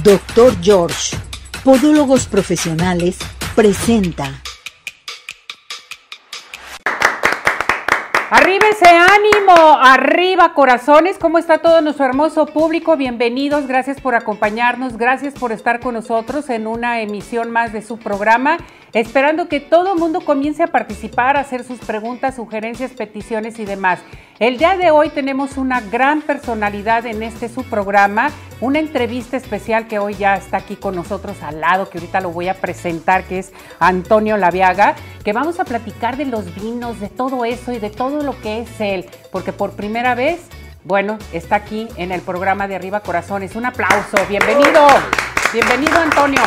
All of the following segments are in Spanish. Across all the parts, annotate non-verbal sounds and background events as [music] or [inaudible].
Doctor George, Podólogos Profesionales, presenta. Arriba ese ánimo, arriba corazones, ¿cómo está todo nuestro hermoso público? Bienvenidos, gracias por acompañarnos, gracias por estar con nosotros en una emisión más de su programa, esperando que todo mundo comience a participar, a hacer sus preguntas, sugerencias, peticiones y demás. El día de hoy tenemos una gran personalidad en este su programa, una entrevista especial que hoy ya está aquí con nosotros al lado, que ahorita lo voy a presentar, que es Antonio Laviaga, que vamos a platicar de los vinos, de todo eso y de todo lo que es él, porque por primera vez, bueno, está aquí en el programa de Arriba Corazones. Un aplauso, bienvenido, bienvenido Antonio.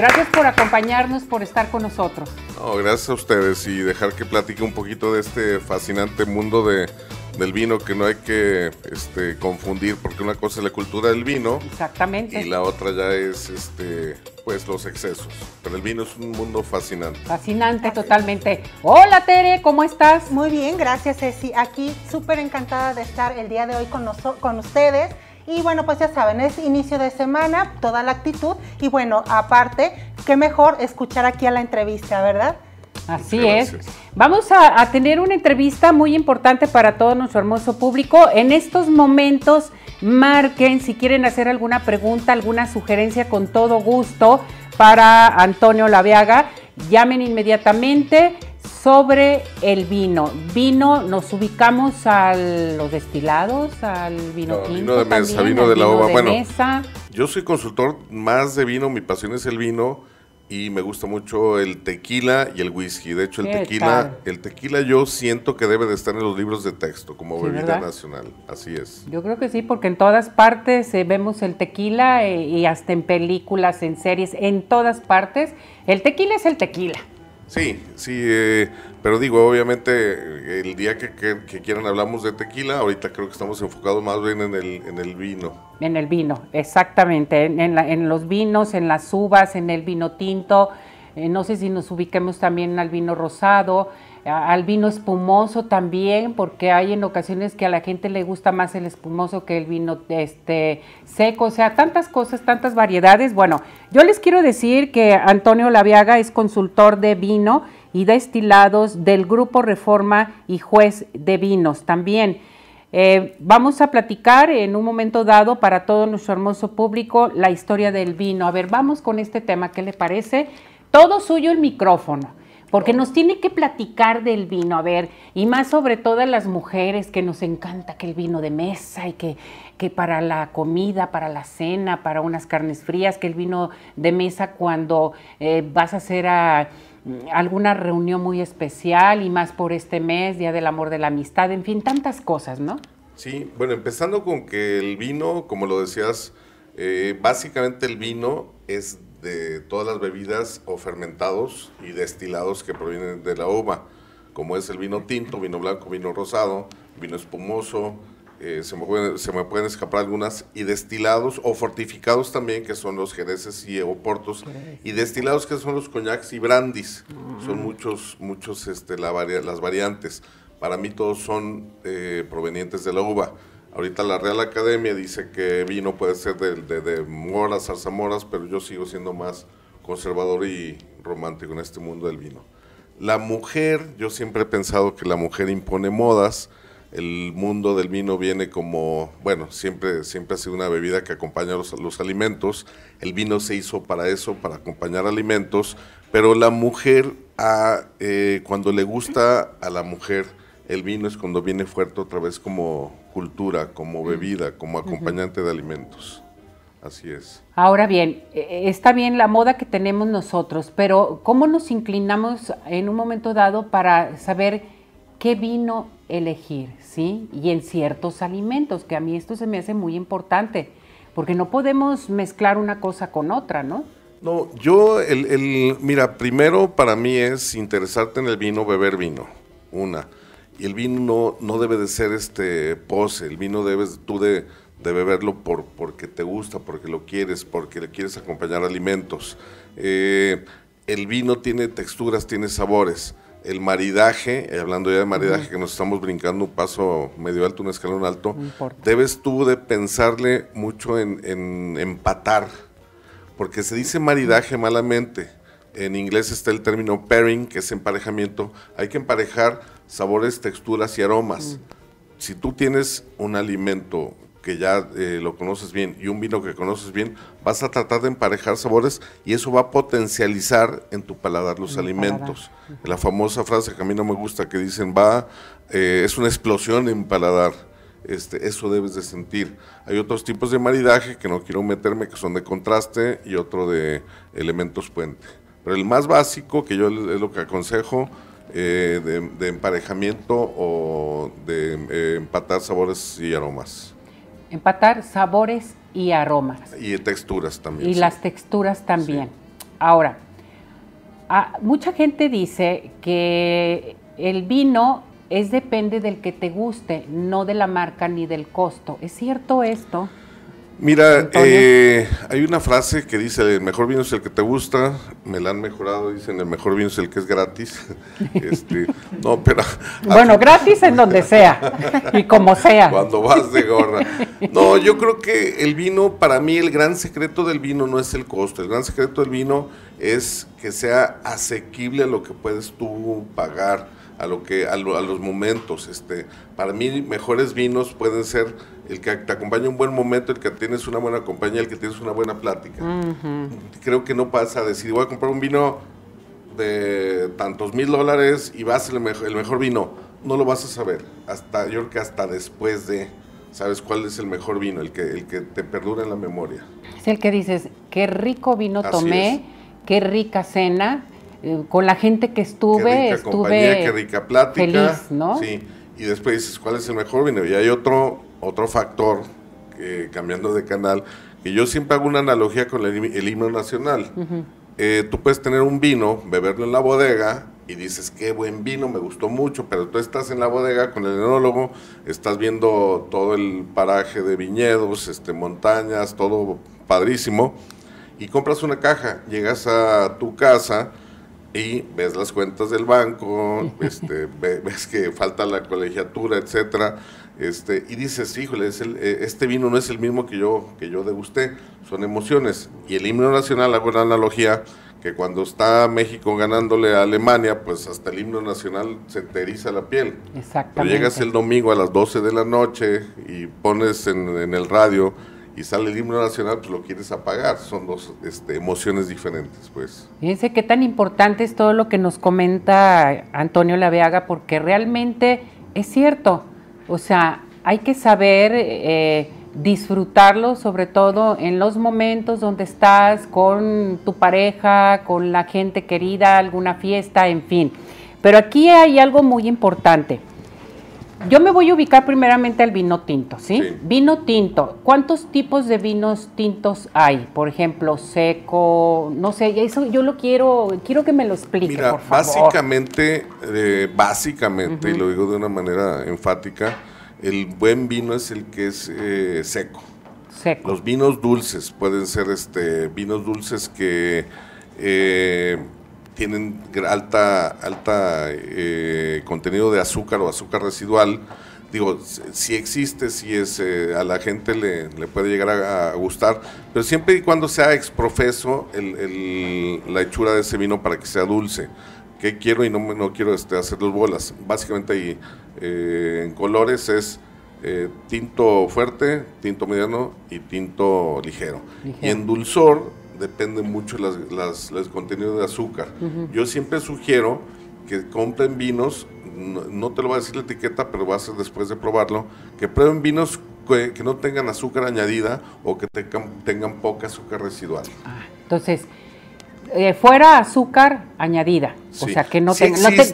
Gracias por acompañarnos, por estar con nosotros. gracias a ustedes y dejar que platique un poquito de este fascinante mundo de, del vino que no hay que este, confundir porque una cosa es la cultura del vino exactamente. y la otra ya es este pues los excesos. Pero el vino es un mundo fascinante. Fascinante totalmente. Hola Tere cómo estás muy bien gracias Ceci. Aquí súper encantada de estar el día de hoy con con ustedes y bueno, pues ya saben, es inicio de semana, toda la actitud. Y bueno, aparte, qué mejor escuchar aquí a la entrevista, ¿verdad? Así es. Vamos a, tener una entrevista muy importante para todo nuestro hermoso público. En estos momentos, marquen si quieren hacer alguna pregunta, alguna sugerencia con todo gusto para Antonio Laviaga. Llamen inmediatamente sobre el vino. Vino, nos ubicamos a los destilados, al vino tinto. Vino de mesa, vino de la uva. Bueno, yo soy consultor más de vino, mi pasión es el vino y me gusta mucho el tequila y el whisky. De hecho, el tequila, el tequila yo siento que debe de estar en los libros de texto como bebida nacional. Así es. Yo creo que sí, porque en todas partes eh, vemos el tequila eh, y hasta en películas, en series, en todas partes. El tequila es el tequila. Sí, sí, eh, pero digo, obviamente el día que, quieran hablamos de tequila, ahorita creo que estamos enfocados más bien en el, en el vino. En el vino, exactamente, en, en, los vinos, en las uvas, en el vino tinto, eh, no sé si nos ubiquemos también al vino rosado, al vino espumoso también, porque hay en ocasiones que a la gente le gusta más el espumoso que el vino este, seco, o sea, tantas cosas, tantas variedades. Bueno, yo les quiero decir que Antonio Laviaga es consultor de vino y destilados del Grupo Reforma y juez de vinos también. Eh, vamos a platicar en un momento dado para todo nuestro hermoso público la historia del vino. A ver, vamos con este tema, ¿qué le parece? Todo suyo el micrófono porque nos tiene que platicar del vino, a ver, y más sobre todo a las mujeres que nos encanta que el vino de mesa y que, que para la comida, para la cena, para unas carnes frías, que el vino de mesa cuando eh, vas a hacer a, mm, alguna reunión muy especial y más por este mes, Día del Amor de la Amistad, en fin, tantas cosas, ¿no? Sí, bueno, empezando con que el vino, como lo decías, eh, básicamente el vino es de todas las bebidas o fermentados y destilados que provienen de la uva, como es el vino tinto, vino blanco, vino rosado, vino espumoso, eh, se, me pueden, se, me pueden, escapar algunas, y destilados o fortificados también, que son los jereces y oportos, y destilados que son los coñacs y brandis, son muchos, muchos este, la las variantes. Para mí todos son eh, provenientes de la uva. Ahorita la Real Academia dice que vino puede ser de, de, de moras, zarzamoras, pero yo sigo siendo más conservador y romántico en este mundo del vino. La mujer, yo siempre he pensado que la mujer impone modas, el mundo del vino viene como, bueno, siempre, siempre ha sido una bebida que acompaña los, los alimentos, el vino se hizo para eso, para acompañar alimentos, pero la mujer, ah, eh, cuando le gusta a la mujer, el vino es cuando viene fuerte otra vez como cultura, como bebida, como acompañante de alimentos. Así es. Ahora bien, e, e, está bien la moda que tenemos nosotros, pero ¿cómo nos inclinamos en un momento dado para saber qué vino elegir, sí? Y en ciertos alimentos, que a mí esto se me hace muy importante, porque no podemos mezclar una cosa con otra, ¿no? No, yo, el, el, mira, primero para mí es interesarte en el vino, beber vino, una y el vino no, debe de ser este pose, el vino debes tú de, beberlo por, porque te gusta, porque lo quieres, porque le quieres acompañar alimentos. Eh, el vino tiene texturas, tiene sabores. El maridaje, eh, hablando ya de maridaje, que nos estamos brincando un paso medio alto, un escalón alto, debes tú de pensarle mucho en, empatar porque se dice maridaje malamente. En inglés está el término pairing, que es emparejamiento. Hay que emparejar sabores, texturas y aromas. Si tú tienes un alimento que ya eh, lo conoces bien y un vino que conoces bien, vas a tratar de emparejar sabores y eso va a potencializar en tu paladar los alimentos. La famosa frase que a mí no me gusta que dicen va, eh, es una explosión en paladar. Este, eso debes de sentir. Hay otros tipos de maridaje que no quiero meterme, que son de contraste y otro de elementos puente. Pero el más básico, que yo es lo que aconsejo, eh, de, emparejamiento o de empatar sabores y aromas. Empatar sabores y aromas. Y texturas también. Y las texturas también. Ahora, mucha gente dice que el vino es depende del que te guste, no de la marca ni del costo. ¿Es cierto esto? Mira, eh, hay una frase que dice, el mejor vino es el que te gusta, me la han mejorado, dicen, el mejor vino es el que es gratis. [laughs] este, no, pero... [laughs] Bueno, gratis en donde sea [laughs] y como sea. Cuando vas de gorra. No, yo creo que el vino, para mí, el gran secreto del vino no es el costo, el gran secreto del vino es que sea asequible a lo que puedes tú pagar a lo que a, los momentos. Este, para mí mejores vinos pueden ser el que te acompaña un buen momento, el que tienes una buena compañía, el que tienes una buena plática. Creo que no pasa a decir voy a comprar un vino de tantos mil dólares y va a ser el mejor, el mejor vino. No lo vas a saber. Hasta yo creo que hasta después de sabes cuál es el mejor vino, el que el que te perdura en la memoria. Es el que dices qué rico vino tomé, qué rica cena eh, con la gente que estuve, qué rica estuve compañía, qué rica plática, feliz, ¿no? Sí, y después dices, ¿cuál es el mejor vino? Y hay otro, otro factor, cambiando de canal, que yo siempre hago una analogía con el, himno nacional. Eh, tú puedes tener un vino, beberlo en la bodega, y dices, qué buen vino, me gustó mucho, pero tú estás en la bodega con el enólogo, estás viendo todo el paraje de viñedos, este, montañas, todo padrísimo, y compras una caja, llegas a tu casa, y ves las cuentas del banco, [laughs] este, ves que falta la colegiatura, etcétera, este, y dices, híjole, eh, este vino no es el mismo que yo, que yo degusté, son emociones. Y el himno nacional, hago una analogía, que cuando está México ganándole a Alemania, pues hasta el himno nacional se te eriza la piel. Exactamente. llegas el domingo a las 12 de la noche y pones en, en el radio y sale el himno nacional, pues lo quieres apagar. Son dos este, emociones diferentes, pues. Fíjense qué tan importante es todo lo que nos comenta Antonio Laveaga, porque realmente es cierto. O sea, hay que saber eh, disfrutarlo, sobre todo en los momentos donde estás con tu pareja, con la gente querida, alguna fiesta, en fin. Pero aquí hay algo muy importante. Yo me voy a ubicar primeramente al vino tinto, ¿sí? Vino tinto. ¿Cuántos tipos de vinos tintos hay? Por ejemplo, seco, no sé, eso yo lo quiero, quiero que me lo explique, Mira, por favor. Básicamente, eh, básicamente, y lo digo de una manera enfática, el buen vino es el que es eh, seco. Seco. Los vinos dulces pueden ser este vinos dulces que eh, tienen alta, alta eh, contenido de azúcar o azúcar residual. Digo, si existe, si es, eh, a la gente le, puede llegar a, gustar, pero siempre y cuando sea exprofeso el, la hechura de ese vino para que sea dulce. ¿Qué quiero y no, no quiero este, hacer dos bolas? Básicamente ahí eh, en colores es tinto fuerte, tinto mediano y tinto ligero. ligero. Y en dulzor depende mucho las, los contenidos de azúcar. Yo siempre sugiero que compren vinos, no, te lo voy a decir la etiqueta, pero va a ser después de probarlo, que prueben vinos que, no tengan azúcar añadida o que tengan, poca azúcar residual. Ah, entonces, eh, fuera azúcar añadida. O sea, que no,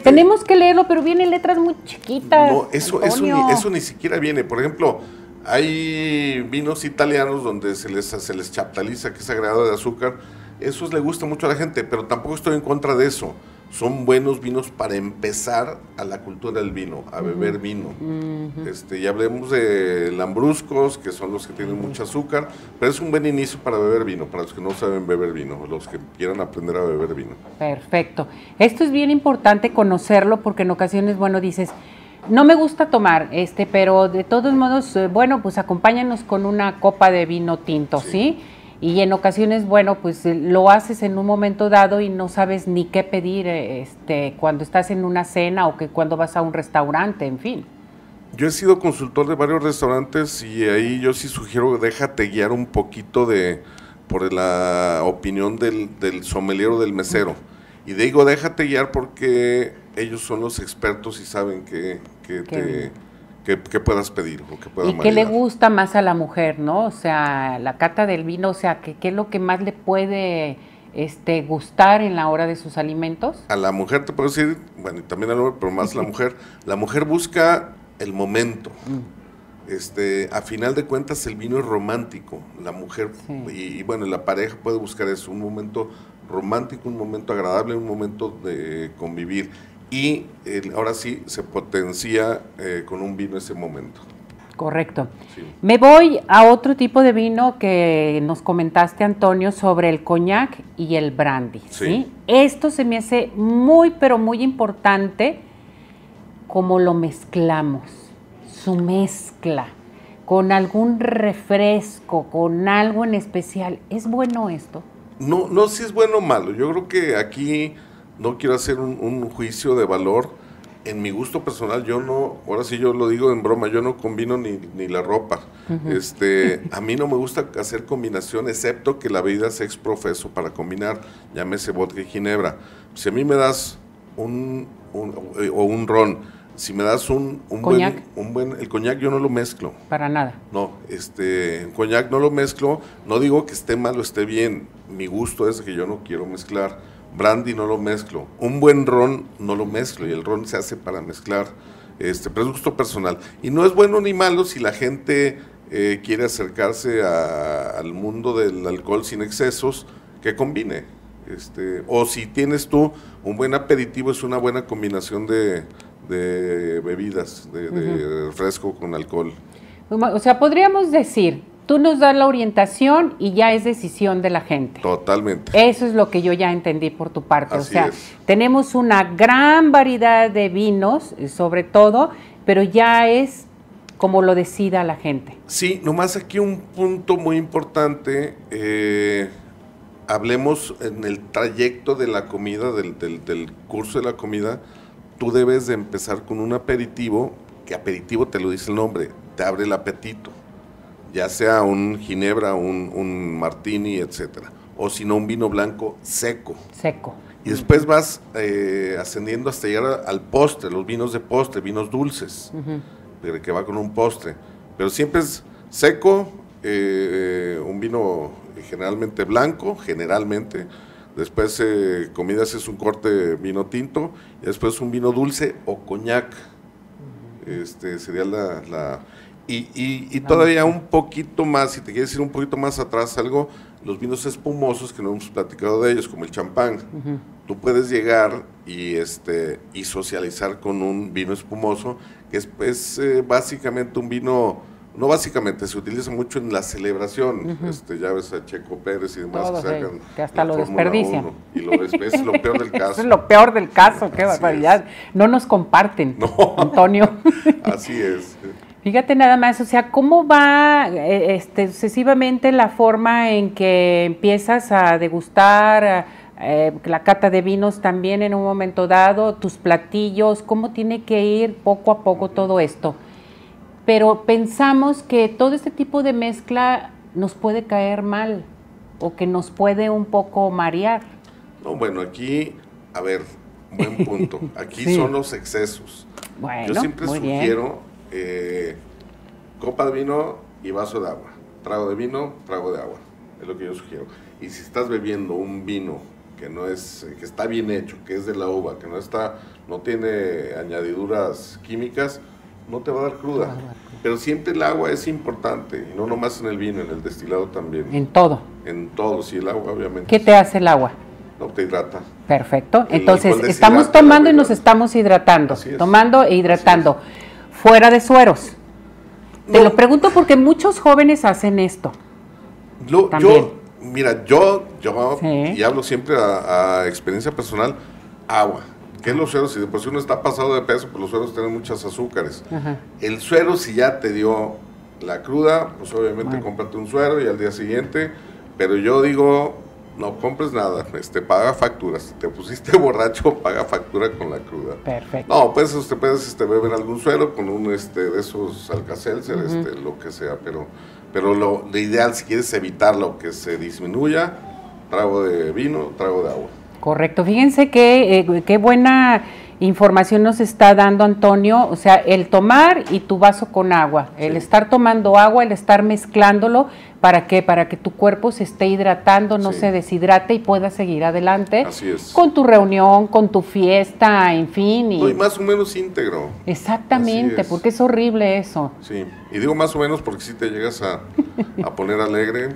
tenemos que leerlo, pero vienen letras muy chiquitas. No, eso, eso, eso ni siquiera viene. Por ejemplo, hay vinos italianos donde se les, se les chaptaliza que es agregado de azúcar. Eso le gusta mucho a la gente, pero tampoco estoy en contra de eso. Son buenos vinos para empezar a la cultura del vino, a beber vino. este, ya hablemos de lambruscos, que son los que tienen mucho azúcar, pero es un buen inicio para beber vino, para los que no saben beber vino, los que quieran aprender a beber vino. Perfecto. Esto es bien importante conocerlo porque en ocasiones, bueno, dices, no me gusta tomar, este, pero de todos modos, eh, bueno, pues acompáñanos con una copa de vino tinto, ¿sí? y en ocasiones, bueno, pues eh, lo haces en un momento dado y no sabes ni qué pedir eh, este, cuando estás en una cena o que cuando vas a un restaurante, en fin. Yo he sido consultor de varios restaurantes y ahí yo sí sugiero déjate guiar un poquito de por la opinión del, del sommelier o del mesero. Y digo, déjate guiar porque ellos son los expertos y saben que, que te que, puedas pedir o que puedas ¿Y qué le gusta más a la mujer, no? O sea, la cata del vino, o sea, ¿qué, es lo que más le puede este, gustar en la hora de sus alimentos? A la mujer te puedo decir, bueno, y también al hombre, pero más la [laughs] mujer, la mujer busca el momento. Mm. Este, a final de cuentas el vino es romántico, la mujer y, y, bueno, la pareja puede buscar eso, un momento romántico, un momento agradable, un momento de convivir y ahora sí se potencia eh, con un vino ese momento. Correcto. Me voy a otro tipo de vino que nos comentaste, Antonio, sobre el coñac y el brandy. Sí. Esto se me hace muy, pero muy importante como lo mezclamos, su mezcla, con algún refresco, con algo en especial. ¿Es bueno esto? No, no si es bueno o malo. Yo creo que aquí no quiero hacer un, juicio de valor. En mi gusto personal, yo no, ahora sí yo lo digo en broma, yo no combino ni, ni la ropa. este, [laughs] a mí no me gusta hacer combinación, excepto que la bebida sea exprofeso para combinar, llámese vodka y ginebra. Si a mí me das un, o un ron, si me das un, un buen, un buen, el coñac yo no lo mezclo. Para nada. No, este, el coñac no lo mezclo, no digo que esté mal o esté bien, mi gusto es que yo no quiero mezclar brandy no lo mezclo, un buen ron no lo mezclo y el ron se hace para mezclar, este, pero es gusto personal. Y no es bueno ni malo si la gente eh, quiere acercarse al mundo del alcohol sin excesos, que combine. Este, o si tienes tú un buen aperitivo, es una buena combinación de, bebidas, de, de fresco con alcohol. O sea, podríamos decir Tú nos das la orientación y ya es decisión de la gente. Totalmente. Eso es lo que yo ya entendí por tu parte. o sea, tenemos una gran variedad de vinos, eh, sobre todo, pero ya es como lo decida la gente. Sí, nomás aquí un punto muy importante. Eh, hablemos en el trayecto de la comida, del, del curso de la comida. Tú debes de empezar con un aperitivo, que aperitivo te lo dice el nombre, te abre el apetito ya sea un ginebra, un, un martini, etcétera, o si no un vino blanco seco. Seco. Y después vas eh, ascendiendo hasta llegar al postre, los vinos de postre, vinos dulces, que va con un postre. Pero siempre es seco, eh, un vino generalmente blanco, generalmente. Después eh, comidas es un corte vino tinto, y después un vino dulce o coñac. Este sería la y, y, todavía un poquito más, si te quieres ir un poquito más atrás, algo, los vinos espumosos que no hemos platicado de ellos, como el champán. Tú puedes llegar y, este, y socializar con un vino espumoso, que es, eh, básicamente un vino, no básicamente, se utiliza mucho en la celebración. este, ya ves a Checo Pérez y demás que sacan. Que hasta lo desperdician. y lo es lo peor del [laughs] caso. es lo peor del caso, qué barbaridad. No nos comparten, Antonio. [laughs] Así es. Fíjate nada más, o sea, ¿cómo va eh, este, sucesivamente la forma en que empiezas a degustar eh, la cata de vinos también en un momento dado, tus platillos, cómo tiene que ir poco a poco todo esto? Pero pensamos que todo este tipo de mezcla nos puede caer mal o que nos puede un poco marear. No, bueno, aquí, a ver, buen punto. [laughs] Aquí son los excesos. Bueno, Yo siempre sugiero eh, copa de vino y vaso de agua. Trago de vino, trago de agua. Es lo que yo sugiero. Y si estás bebiendo un vino que no es, que está bien hecho, que es de la uva, que no está, no tiene añadiduras químicas, no te va a dar cruda. Pero siempre el agua es importante, y no nomás en el vino, en el destilado también. En todo. En todo, sí, el agua obviamente. ¿Qué te hace el agua? No, te hidrata. Perfecto. Entonces, estamos tomando y nos estamos hidratando. Tomando e hidratando fuera de sueros. Te lo pregunto porque muchos jóvenes hacen esto. yo, mira, yo, yo y hablo siempre a, experiencia personal, agua. ¿Qué es los sueros? Si después uno está pasado de peso, pues los sueros tienen muchos azúcares. El suero, si ya te dio la cruda, pues obviamente cómprate un suero y al día siguiente Pero yo digo, no compres nada, este, paga facturas. Si te pusiste [laughs] borracho, paga factura con la cruda. Perfecto. No, pues usted puede este, beber algún suero con un este, de esos alcacelser, este, lo que sea, pero, pero lo, lo ideal, si quieres evitarlo, que se disminuya, trago de vino, trago de agua. Correcto. Fíjense que eh, qué buena información nos está dando Antonio, o sea, el tomar y tu vaso con agua, el estar tomando agua, el estar mezclándolo, ¿para qué? Para que tu cuerpo se esté hidratando, no Sí. se deshidrate y pueda seguir adelante Así es. con tu reunión, con tu fiesta, en fin. Y No, y más o menos íntegro. Exactamente, es. porque es horrible eso. Sí, y digo más o menos porque si te llegas a, a poner alegre,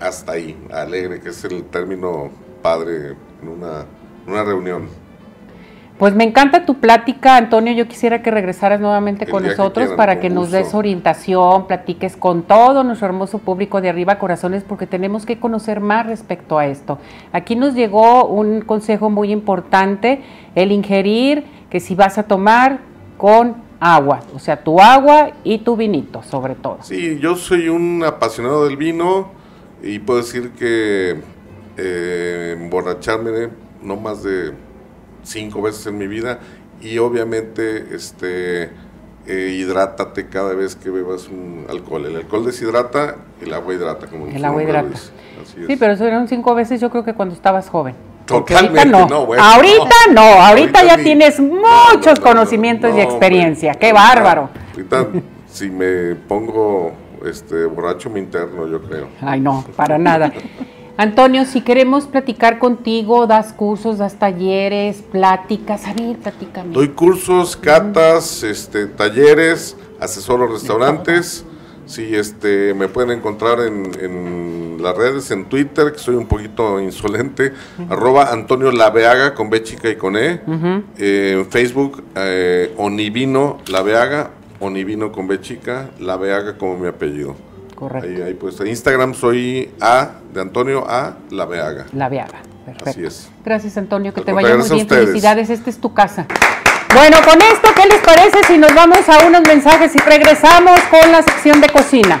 hasta ahí, alegre, que es el término padre en una, en una reunión. Pues me encanta tu plática, Antonio. Yo quisiera que regresaras nuevamente El con que nosotros para que nos des orientación, platiques con todo nuestro hermoso público de arriba corazones, porque tenemos que conocer más respecto a esto. Aquí nos llegó un consejo muy importante, el ingerir, que si vas a tomar con agua, o sea, tu agua y tu vinito, sobre todo. Sí, yo soy un apasionado del vino y puedo decir que eh, emborracharme no más de cinco veces en mi vida y obviamente este eh, hidrátate cada vez que bebas un alcohol. El alcohol deshidrata, el agua hidrata, como El agua hidrata. Sí, pero eso eran cinco veces yo creo que cuando estabas joven. Totalmente, ahorita no. no, bueno, ahorita no, no. ahorita, Ahorita ya ni- tienes muchos no, conocimientos no, y experiencia. ¡Qué bárbaro! Ahorita, si me pongo este borracho me interno, yo creo. Ay, no, para nada. [laughs] Antonio, si queremos platicar contigo, das cursos, das talleres, pláticas. A ver, platícame. Doy cursos, catas, este, talleres, asesoro restaurantes. Sí, este, me pueden encontrar en, en las redes, en Twitter, que soy un poquito insolente, arroba Antonio Laveaga con B chica y con E. Eh, en Facebook, eh, Onivino Laveaga, Onivino con B chica, Laveaga como mi apellido. Correcto. Ahí, ahí pues, en Instagram soy A de Antonio A Laveaga. La Viaga. Perfecto. Así es. Gracias, Antonio, que Al te contrario, vaya muy bien. Felicidades, esta es tu casa. Bueno, con esto, ¿qué les parece si nos vamos a unos mensajes y regresamos con la sección de cocina?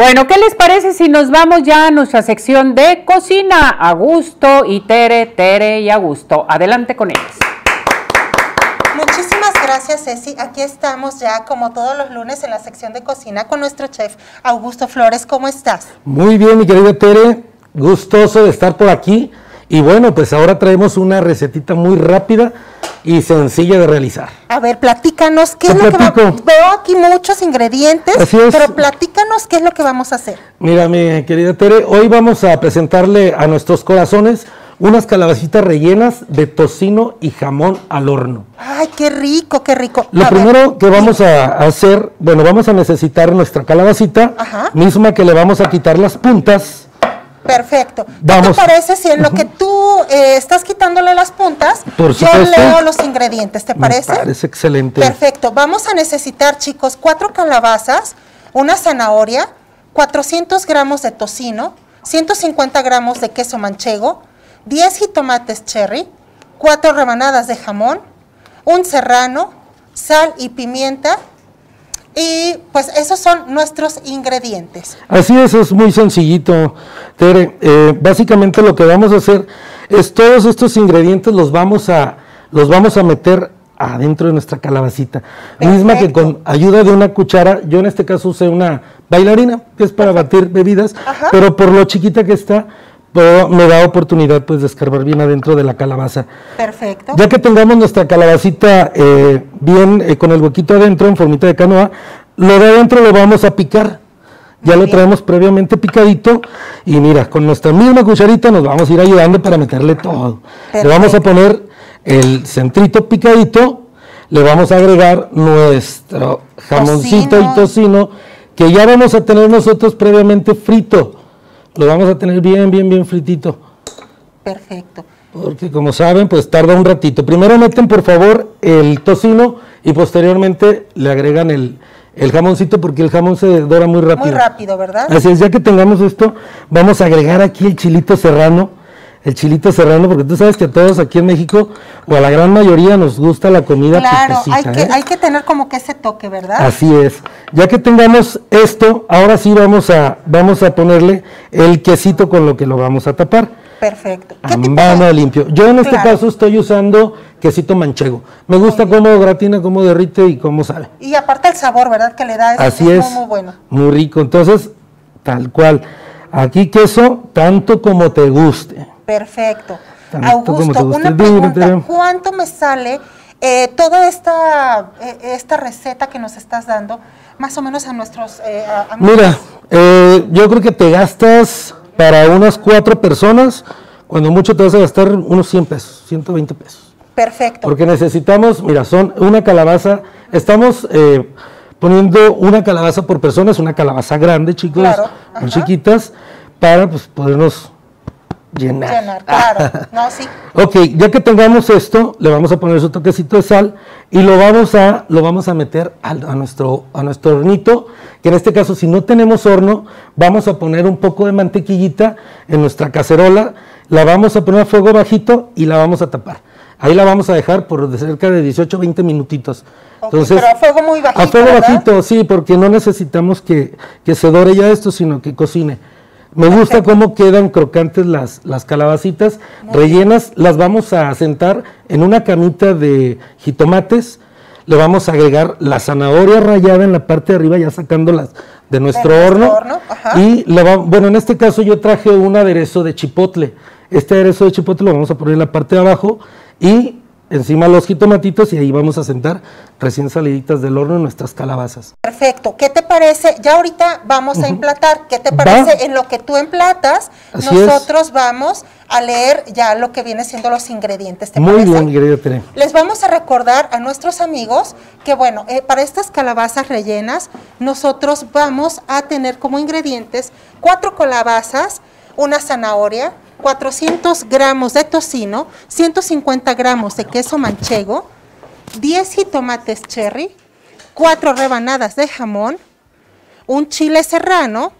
Bueno, ¿qué les parece si nos vamos ya a nuestra sección de cocina? Augusto y Tere, Tere y Augusto. Adelante con ellos. Muchísimas gracias, Ceci. Aquí estamos ya, como todos los lunes, en la sección de cocina con nuestro chef Augusto Flores. ¿Cómo estás? Muy bien, mi querida Tere. Gustoso de estar por aquí. Y bueno, pues ahora traemos una recetita muy rápida y sencilla de realizar. A ver, platícanos qué Te es lo que va- platico. Veo aquí muchos ingredientes, Así es. pero platícanos qué es lo que vamos a hacer. Mira, mi querida Tere, hoy vamos a presentarle a nuestros corazones unas calabacitas rellenas de tocino y jamón al horno. Ay, qué rico, qué rico. Lo A ver, primero que vamos a hacer, bueno, vamos a necesitar nuestra calabacita, Ajá. misma que le vamos a quitar las puntas. Perfecto. ¿Qué Vamos. te parece si en lo que tú eh, estás quitándole las puntas, Por yo leo los ingredientes? ¿Te parece? Me parece excelente. Perfecto. Vamos a necesitar, chicos, cuatro calabazas, una zanahoria, 400 gramos de tocino, 150 gramos de queso manchego, 10 jitomates cherry, cuatro rebanadas de jamón, un serrano, sal y pimienta. Y pues esos son nuestros ingredientes. Así es, es muy sencillito, Tere. Eh, básicamente lo que vamos a hacer es todos estos ingredientes los vamos a, los vamos a meter adentro de nuestra calabacita. Misma que con ayuda de una cuchara, yo en este caso usé una bailarina, que es para batir bebidas, Ajá. pero por lo chiquita que está, puedo- me da oportunidad pues de escarbar bien adentro de la calabaza. Perfecto. Ya que tengamos nuestra calabacita eh, bien eh, con el huequito adentro en formita de canoa, lo de adentro lo vamos a picar. Ya lo bien. traemos previamente picadito y mira, con nuestra misma cucharita nos vamos a ir ayudando para meterle todo. Le vamos a poner el centrito picadito, le vamos a agregar nuestro jamoncito Tocino. y tocino que ya vamos a tener nosotros previamente frito. Lo vamos a tener bien, bien, bien fritito. Perfecto. Porque como saben, pues tarda un ratito. Primero meten por favor el tocino y posteriormente le agregan el, el jamoncito porque el jamón se dora muy rápido. Muy rápido, ¿verdad? Así es, ya que tengamos esto, vamos a agregar aquí el chilito serrano. El chilito serrano, porque tú sabes que a todos aquí en México, o a la gran mayoría, nos gusta la comida Claro, hay que, ¿eh? hay que tener como que ese toque, ¿verdad? Así es. Ya que tengamos esto, ahora sí vamos a, vamos a ponerle el quesito con lo que lo vamos a tapar. Perfecto. A ¿Qué tipo mano de- limpio. Yo en este Claro. caso estoy usando quesito manchego. Me gusta cómo gratina, cómo derrite y cómo sabe. Y aparte el sabor, ¿verdad? Que le da es, Así es. muy, muy bueno. Muy rico. Entonces, tal cual. Aquí queso, tanto como te guste. Perfecto. Tanto Augusto, una pregunta. ¿Cuánto me sale eh, toda esta, eh, esta receta que nos estás dando, más o menos a nuestros eh, a- amigos? Mira, yo creo que te gastas para unas cuatro personas, cuando mucho te vas a gastar unos 100 pesos, 120 pesos. Perfecto. Porque necesitamos, mira, son una calabaza, estamos poniendo una calabaza por persona, es una calabaza grande, chicos, Claro, ajá. chiquitas, para pues, podernos llenar. Llenar, claro. [laughs] No, sí. Ok, ya que tengamos esto, le vamos a poner su toquecito de sal y lo vamos a, lo vamos a meter al- a, nuestro, a nuestro hornito, que en este caso si no tenemos horno, vamos a poner un poco de mantequillita en nuestra cacerola, la vamos a poner a fuego bajito y la vamos a tapar. Ahí la vamos a dejar por de cerca de 18 o 20 minutitos. Ok, pero a fuego muy bajito, A fuego ¿verdad? bajito, sí, porque no necesitamos que, que se dore ya esto, sino que cocine. Me gusta cómo quedan crocantes las, las calabacitas rellenas. Las vamos a sentar en una camita de jitomates. Le vamos a agregar la zanahoria rallada en la parte de arriba, ya sacándolas de nuestro horno. Y le va- bueno, en este caso yo traje un aderezo de chipotle. Este aderezo de chipotle lo vamos a poner en la parte de abajo y encima los jitomatitos y ahí vamos a sentar recién saliditas del horno nuestras calabazas. Perfecto. ¿Qué te parece? Ya ahorita vamos a emplatar. ¿Qué te Va. parece? En lo que tú emplatas, Así es. nosotros vamos a leer ya lo que viene siendo los ingredientes. ¿Te Muy parece? bien, mi querida Tere. Les vamos a recordar a nuestros amigos que, bueno, eh, para estas calabazas rellenas, nosotros vamos a tener como ingredientes cuatro calabazas, una zanahoria, 400 gramos de tocino, 150 gramos de queso manchego, 10 jitomates cherry, cuatro rebanadas de jamón, un chile serrano,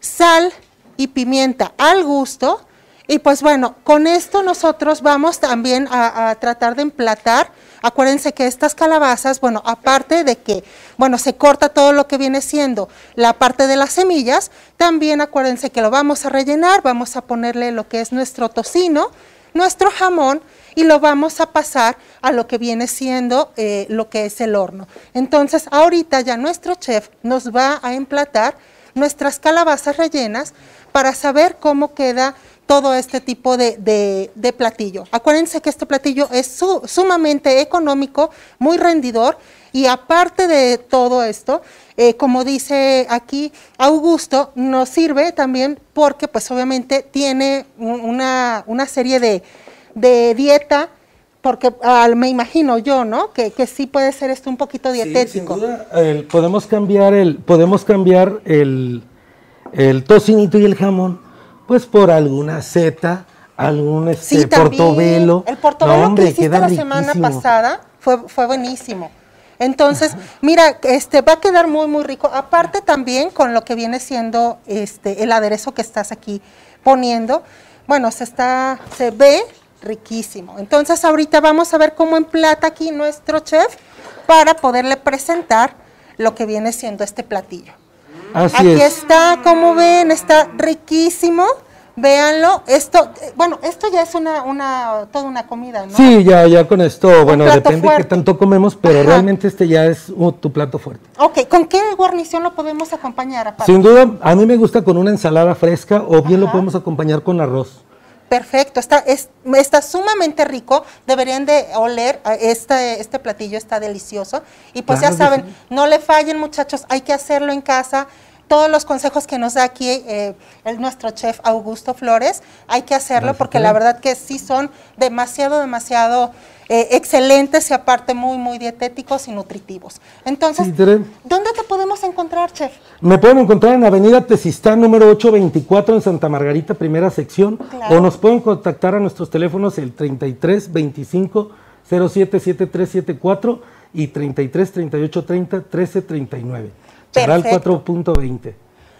sal y pimienta al gusto Y pues bueno, con esto nosotros vamos también a, tratar de emplatar. Acuérdense que estas calabazas, bueno, aparte de que, bueno, se corta todo lo que viene siendo la parte de las semillas, también acuérdense que lo vamos a rellenar, vamos a ponerle lo que es nuestro tocino, nuestro jamón y lo vamos a pasar a lo que viene siendo eh, lo que es el horno. Entonces, ahorita ya nuestro chef nos va a emplatar nuestras calabazas rellenas para saber cómo queda todo este tipo de, platillo. Acuérdense que este platillo es sumamente económico, muy rendidor y aparte de todo esto, eh, como dice aquí Augusto, nos sirve también porque pues obviamente tiene una, serie de, dieta porque me imagino yo, ¿no? Que, sí puede ser esto un poquito dietético. sin duda, podemos cambiar el, podemos cambiar el, el tocinito y el jamón pues por alguna seta, algún este, portobelo. El portobelo que hiciste la semana pasada fue, fue buenísimo. Entonces, mira, este va a quedar muy muy rico. Aparte también con lo que viene siendo este el aderezo que estás aquí poniendo. Bueno, se está se ve riquísimo. Entonces, ahorita vamos a ver cómo emplata aquí nuestro chef para poderle presentar lo que viene siendo este platillo. Aquí está, como ven, está riquísimo. Véanlo, esto, bueno, esto ya es una, una, toda una comida, ¿no? Sí, ya, ya con esto, bueno, depende de qué tanto comemos, pero realmente este ya es uh, tu plato fuerte. Ok, ¿con qué guarnición lo podemos acompañar? Aparte? Sin duda, a mí me gusta con una ensalada fresca o bien lo podemos acompañar con arroz. Perfecto, está, está sumamente rico, deberían de oler, este, este platillo está delicioso y pues ya saben, no le fallen muchachos, hay que hacerlo en casa, todos los consejos que nos da aquí eh, el, nuestro chef Augusto Flores, hay que hacerlo porque la verdad que sí son demasiado, demasiado eh, excelentes y aparte muy, muy dietéticos y nutritivos. Entonces, ¿dónde te podemos encontrar, chef? Me pueden encontrar en Avenida Tesistán, número 824, en Santa Margarita, primera sección, o nos pueden contactar a nuestros teléfonos el 33 25 077374 y 33 38 30 13 39. Charal 4.20.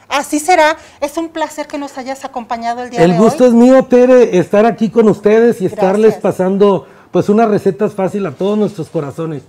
Así será. Es un placer que nos hayas acompañado el día de hoy. El gusto es mío, Tere, estar aquí con ustedes y estarles pasando pues unas recetas fáciles a todos nuestros corazones.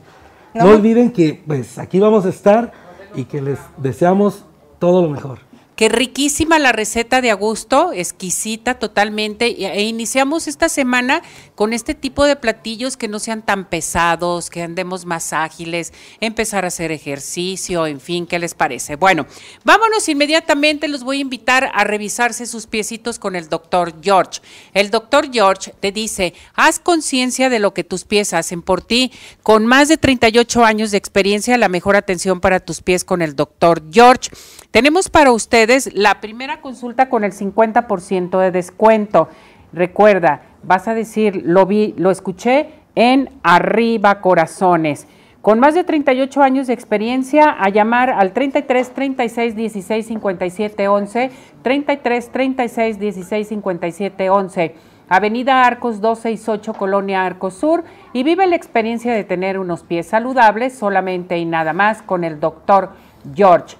No, no olviden que pues aquí vamos a estar y que les deseamos todo lo mejor. Qué riquísima la receta de Augusto, exquisita totalmente. E iniciamos esta semana con este tipo de platillos que no sean tan pesados, que andemos más ágiles, empezar a hacer ejercicio, en fin, ¿qué les parece? Bueno, vámonos inmediatamente, los voy a invitar a revisarse sus piecitos con el doctor George. El doctor George te dice, haz conciencia de lo que tus pies hacen por ti. Con más de 38 años de experiencia, la mejor atención para tus pies con el doctor George. Tenemos para ustedes la primera consulta con el 50% de descuento. Recuerda, vas a decir, lo vi, lo escuché en Arriba Corazones. Con más de 38 años de experiencia, a llamar al 33 36 16 57 11, 33 36 16 57 11, Avenida Arcos 268, Colonia Arcos Sur, y vive la experiencia de tener unos pies saludables solamente y nada más con el doctor George.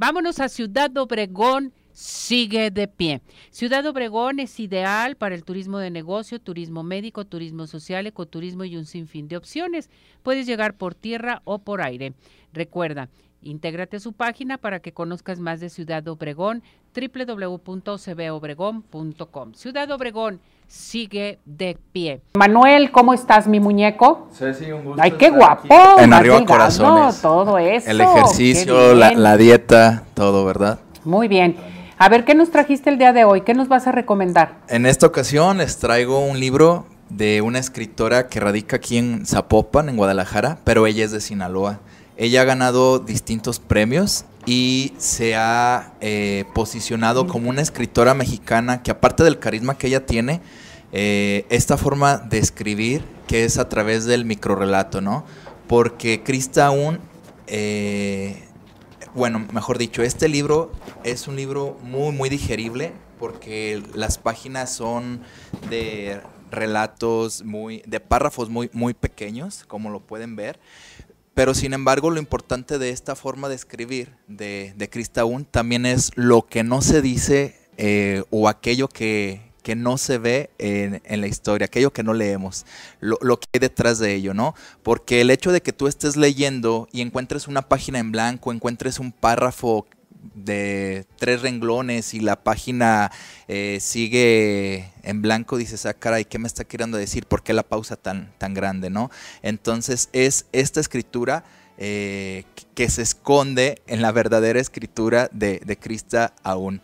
Vámonos a Ciudad Obregón. Sigue de pie. Ciudad Obregón es ideal para el turismo de negocio, turismo médico, turismo social, ecoturismo y un sinfín de opciones. Puedes llegar por tierra o por aire. Recuerda, Intégrate a su página para que conozcas más de Ciudad Obregón, www.cbobregón.com. Ciudad Obregón sigue de pie. Manuel, ¿cómo estás, mi muñeco? Ceci, un gusto. Ay, qué guapo. En arriba corazones. todo eso. El ejercicio, la, dieta, todo, ¿verdad? Muy bien. A ver, ¿qué nos trajiste el día de hoy? ¿Qué nos vas a recomendar? En esta ocasión les traigo un libro de una escritora que radica aquí en Zapopan, en Guadalajara, pero ella es de Sinaloa. Ella ha ganado distintos premios y se ha eh, posicionado como una escritora mexicana que aparte del carisma que ella tiene, eh, esta forma de escribir que es a través del microrelato, ¿no? Porque Krista aún, eh, bueno, mejor dicho, este libro es un libro muy, muy digerible porque las páginas son de relatos muy, de párrafos muy, muy pequeños, como lo pueden ver, pero sin embargo, lo importante de esta forma de escribir de, de Cristaún también es lo que no se dice eh, o aquello que, que no se ve en, la historia, aquello que no leemos, lo, que hay detrás de ello, ¿no? Porque el hecho de que tú estés leyendo y encuentres una página en blanco, encuentres un párrafo de tres renglones y la página eh, sigue en blanco, dices, ah, caray, ¿qué me está queriendo decir? ¿Por qué la pausa tan, tan grande, no? Entonces es esta escritura eh, que se esconde en la verdadera escritura de, Crista aún.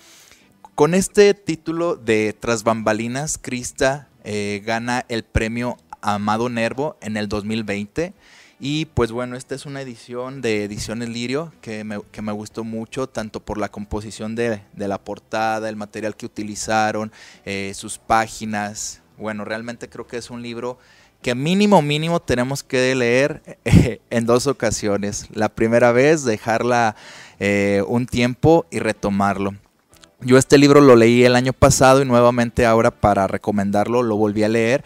Con este título de Tras Bambalinas, Crista eh, gana el premio Amado Nervo en el 2020 y pues bueno, esta es una edición de Ediciones Lirio que me, gustó mucho, tanto por la composición de, de la portada, el material que utilizaron, eh, sus páginas. Bueno, realmente creo que es un libro que mínimo, mínimo tenemos que leer eh, en dos ocasiones. La primera vez, dejarla eh, un tiempo y retomarlo. Yo este libro lo leí el año pasado y nuevamente ahora para recomendarlo lo volví a leer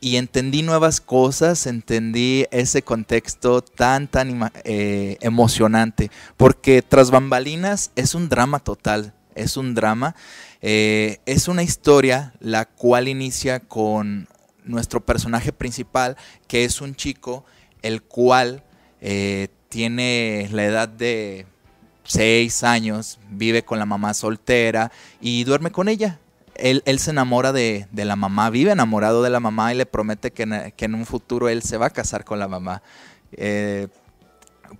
y entendí nuevas cosas, entendí ese contexto tan, tan eh, emocionante, porque tras bambalinas es un drama total, es un drama, eh, es una historia la cual inicia con nuestro personaje principal, que es un chico, el cual eh, tiene la edad de seis años, vive con la mamá soltera y duerme con ella él, se enamora de, la mamá, vive enamorado de la mamá y le promete que en, un futuro él se va a casar con la mamá. Eh,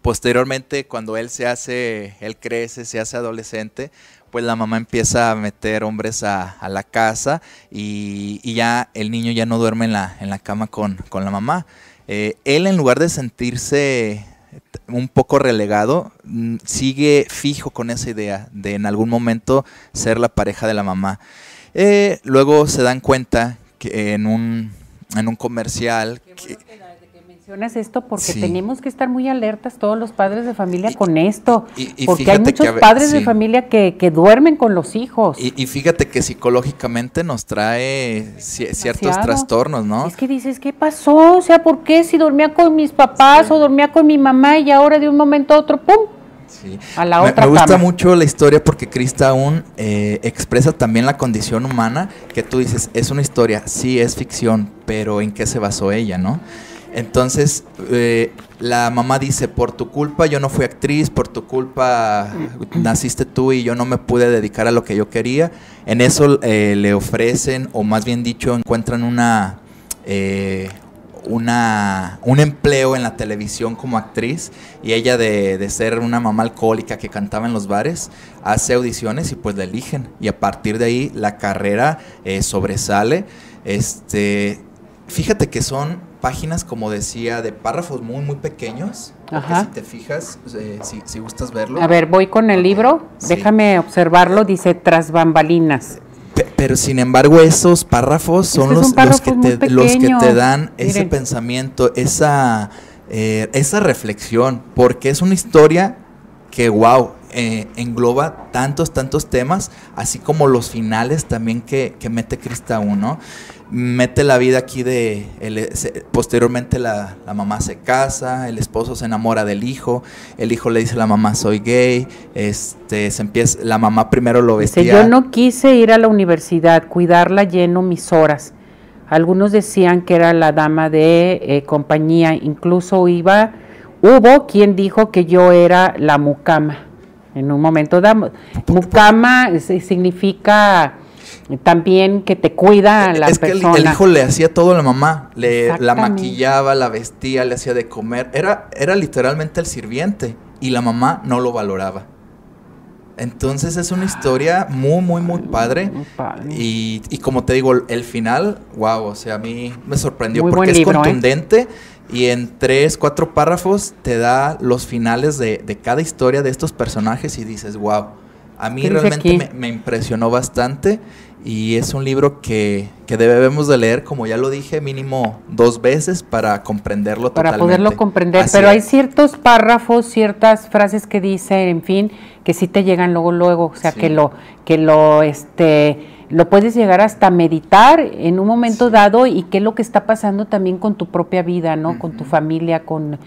posteriormente, cuando él se hace, él crece, se hace adolescente, pues la mamá empieza a meter hombres a, la casa y, ya el niño ya no duerme en la, en la cama con, la mamá. Eh, él en lugar de sentirse un poco relegado, mm, sigue fijo con esa idea de en algún momento ser la pareja de la mamá. Eh, luego se dan cuenta que en un, en un comercial... que, mencionas esto porque tenemos que estar muy alertas todos los padres de familia con esto, porque hay muchos padres de familia que, duermen con los hijos. Y, fíjate que psicológicamente nos trae ciertos trastornos, ¿no? Es que dices, ¿qué pasó? O sea, ¿por qué si dormía con mis papás o dormía con mi mamá y ahora de un momento a otro, ¡pum! A la me, otra me gusta mucho la historia porque Krista aún eh, expresa también la condición humana que tú dices, es una historia, sí es ficción, pero ¿en qué se basó ella, no? Entonces, eh, la mamá dice, por tu culpa yo no fui actriz, por tu culpa naciste tú y yo no me pude dedicar a lo que yo quería. En eso eh, le ofrecen, o más bien dicho, encuentran una, una, un empleo en la televisión como actriz y ella de, ser una mamá alcohólica que cantaba en los bares, hace audiciones y pues la eligen y a partir de ahí la carrera eh, sobresale. Este, fíjate que son páginas, como decía, de párrafos muy, muy pequeños. Ajá. Si te fijas, eh, si, gustas verlo. A ver, voy con el libro, déjame observarlo, dice tras bambalinas. Pero sin embargo, esos párrafos son los, que te, los, que te, dan ese pensamiento, esa, eh, esa reflexión, porque es una historia que, wow, eh, engloba tantos, tantos temas, así como los finales también que, que mete Crista 1 mete la vida aquí de, posteriormente la, mamá se casa, el esposo se enamora del hijo, el hijo le dice a la mamá soy gay, este, se empieza, la mamá primero lo vestía. yo no quise ir a la universidad, cuidarla lleno mis horas. Algunos decían que era la dama de eh, compañía, incluso iba, hubo quien dijo que yo era la mucama. En un momento damos. Mucama significa también que te cuida a la es que el, hijo le hacía todo a la mamá, le la maquillaba, la vestía, le hacía de comer, era, era literalmente el sirviente y la mamá no lo valoraba. Entonces es una historia muy, muy, muy padre. Y, y, como te digo, el final, wow, o sea, a mí me sorprendió porque es ¿eh? contundente y en tres, cuatro párrafos te da los finales de, de cada historia de estos personajes y dices, wow. A mí realmente me, impresionó bastante y es un libro que, debemos de leer, como ya lo dije, mínimo dos veces para comprenderlo para poderlo comprender, pero hay ciertos párrafos, ciertas frases que dice, en fin, que sí te llegan luego, luego, o sea, que lo, que lo, este, lo puedes llegar hasta meditar en un momento dado y qué es lo que está pasando también con tu propia vida, ¿no? Con tu familia, con,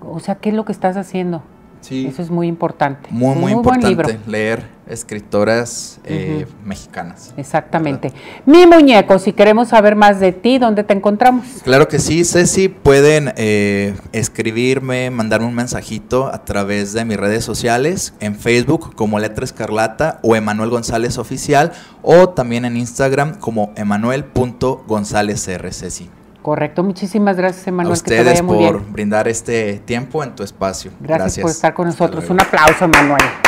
o sea, qué es lo que estás haciendo. Sí. Eso es muy importante. Muy, muy, importante leer escritoras eh, mexicanas. Exactamente. Mi muñeco, si queremos saber más de ti, ¿dónde te encontramos? Claro que sí, Ceci, pueden eh, escribirme, mandarme un mensajito a través de mis redes sociales, en Facebook como Letra Escarlata o Emanuel González Oficial, o también en Instagram como emanuel.gonzález Ceci. Correcto, muchísimas gracias Emanuel. A ustedes por brindar este tiempo en tu espacio. Gracias, gracias. por estar con nosotros. Un aplauso, Emanuel.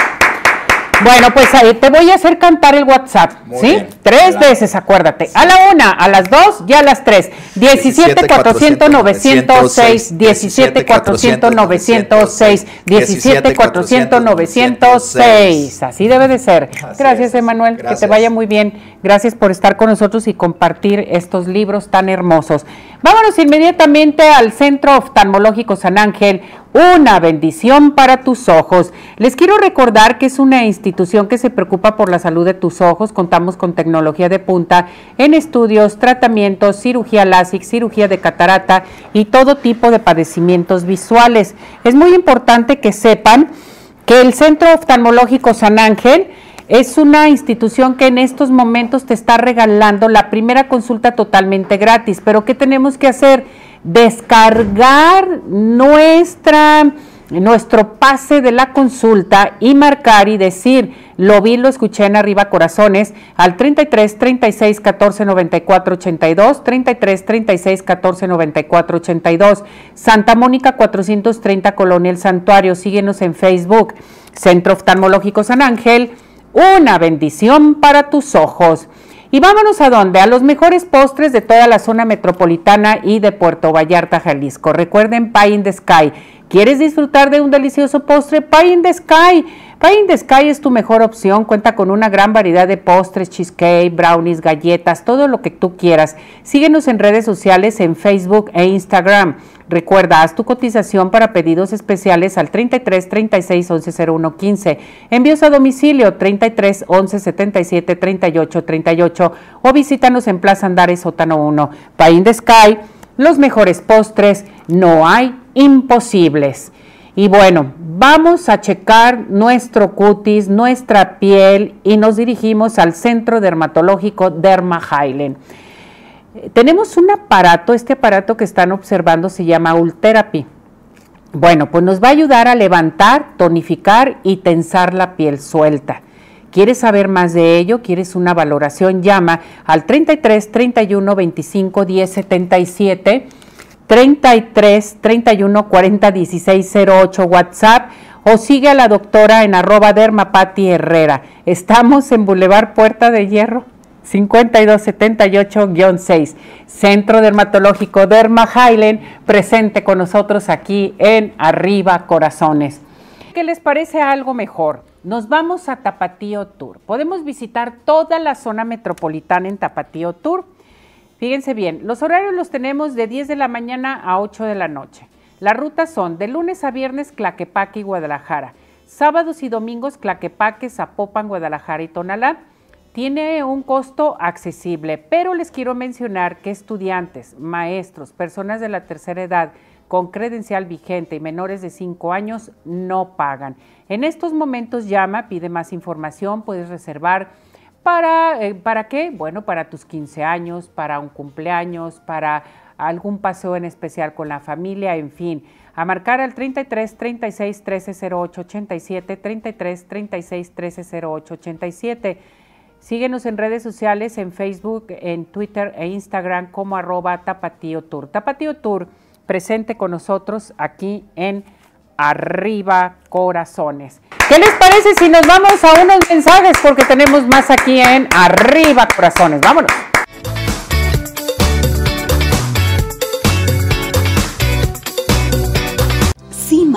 Bueno, pues ahí te voy a hacer cantar el WhatsApp, ¿sí? Tres veces, acuérdate. A la una, a las dos y a las tres. 17 400 906, 17 400 906, 17 400 906. Así debe de ser. Gracias, Emanuel. Que te vaya muy bien. Gracias por estar con nosotros y compartir estos libros tan hermosos. Vámonos inmediatamente al Centro Oftalmológico San Ángel, una bendición para tus ojos. Les quiero recordar que es una institución que se preocupa por la salud de tus ojos. Contamos con tecnología de punta en estudios, tratamientos, cirugía láser, cirugía de catarata y todo tipo de padecimientos visuales. Es muy importante que sepan que el Centro Oftalmológico San Ángel es una institución que en estos momentos te está regalando la primera consulta totalmente gratis. Pero ¿qué tenemos que hacer? Descargar nuestro pase de la consulta y marcar y decir, lo vi, lo escuché en arriba corazones al 33 36 14 94 82, 33 36 14 94 82, Santa Mónica 430 Colonia El Santuario, síguenos en Facebook, Centro Oftalmológico San Ángel una bendición para tus ojos. Y vámonos a dónde? A los mejores postres de toda la zona metropolitana y de Puerto Vallarta, Jalisco. Recuerden Pie in the Sky. ¿Quieres disfrutar de un delicioso postre? Pie in the Sky. Pie in the Sky es tu mejor opción. Cuenta con una gran variedad de postres, cheesecake, brownies, galletas, todo lo que tú quieras. Síguenos en redes sociales en Facebook e Instagram. Recuerda, haz tu cotización para pedidos especiales al 33 36 11 01 15. Envíos a domicilio 33 11 77 38 38 o visítanos en Plaza Andares Sótano 1. Pain de Sky, los mejores postres, no hay imposibles. Y bueno, vamos a checar nuestro cutis, nuestra piel y nos dirigimos al Centro Dermatológico Derma Highland. Tenemos un aparato, este aparato que están observando se llama Ultherapy. Bueno, pues nos va a ayudar a levantar, tonificar y tensar la piel suelta. ¿Quieres saber más de ello? ¿Quieres una valoración? Llama al 33 31 25 10 77, 33 31 40 16 08 WhatsApp o sigue a la doctora en arroba dermapati Herrera. Estamos en Boulevard Puerta de Hierro 5278-6, Centro Dermatológico Derma Highland, presente con nosotros aquí en Arriba Corazones. ¿Qué les parece algo mejor? Nos vamos a Tapatío Tour. Podemos visitar toda la zona metropolitana en Tapatío Tour. Fíjense bien, los horarios los tenemos de 10 de la mañana a 8 de la noche. Las rutas son de lunes a viernes Claquepaque y Guadalajara, sábados y domingos Claquepaque, Zapopan, Guadalajara y Tonalá tiene un costo accesible, pero les quiero mencionar que estudiantes, maestros, personas de la tercera edad con credencial vigente y menores de 5 años no pagan. En estos momentos llama, pide más información, puedes reservar para, eh, ¿para qué? Bueno, para tus 15 años, para un cumpleaños, para algún paseo en especial con la familia, en fin. A marcar al 33 36 13 08 87, 33 36 13 08 87 Síguenos en redes sociales, en Facebook, en Twitter e Instagram como arroba Tapatío Tour. Tapatío Tour presente con nosotros aquí en Arriba Corazones. ¿Qué les parece si nos vamos a unos mensajes? Porque tenemos más aquí en Arriba Corazones. Vámonos.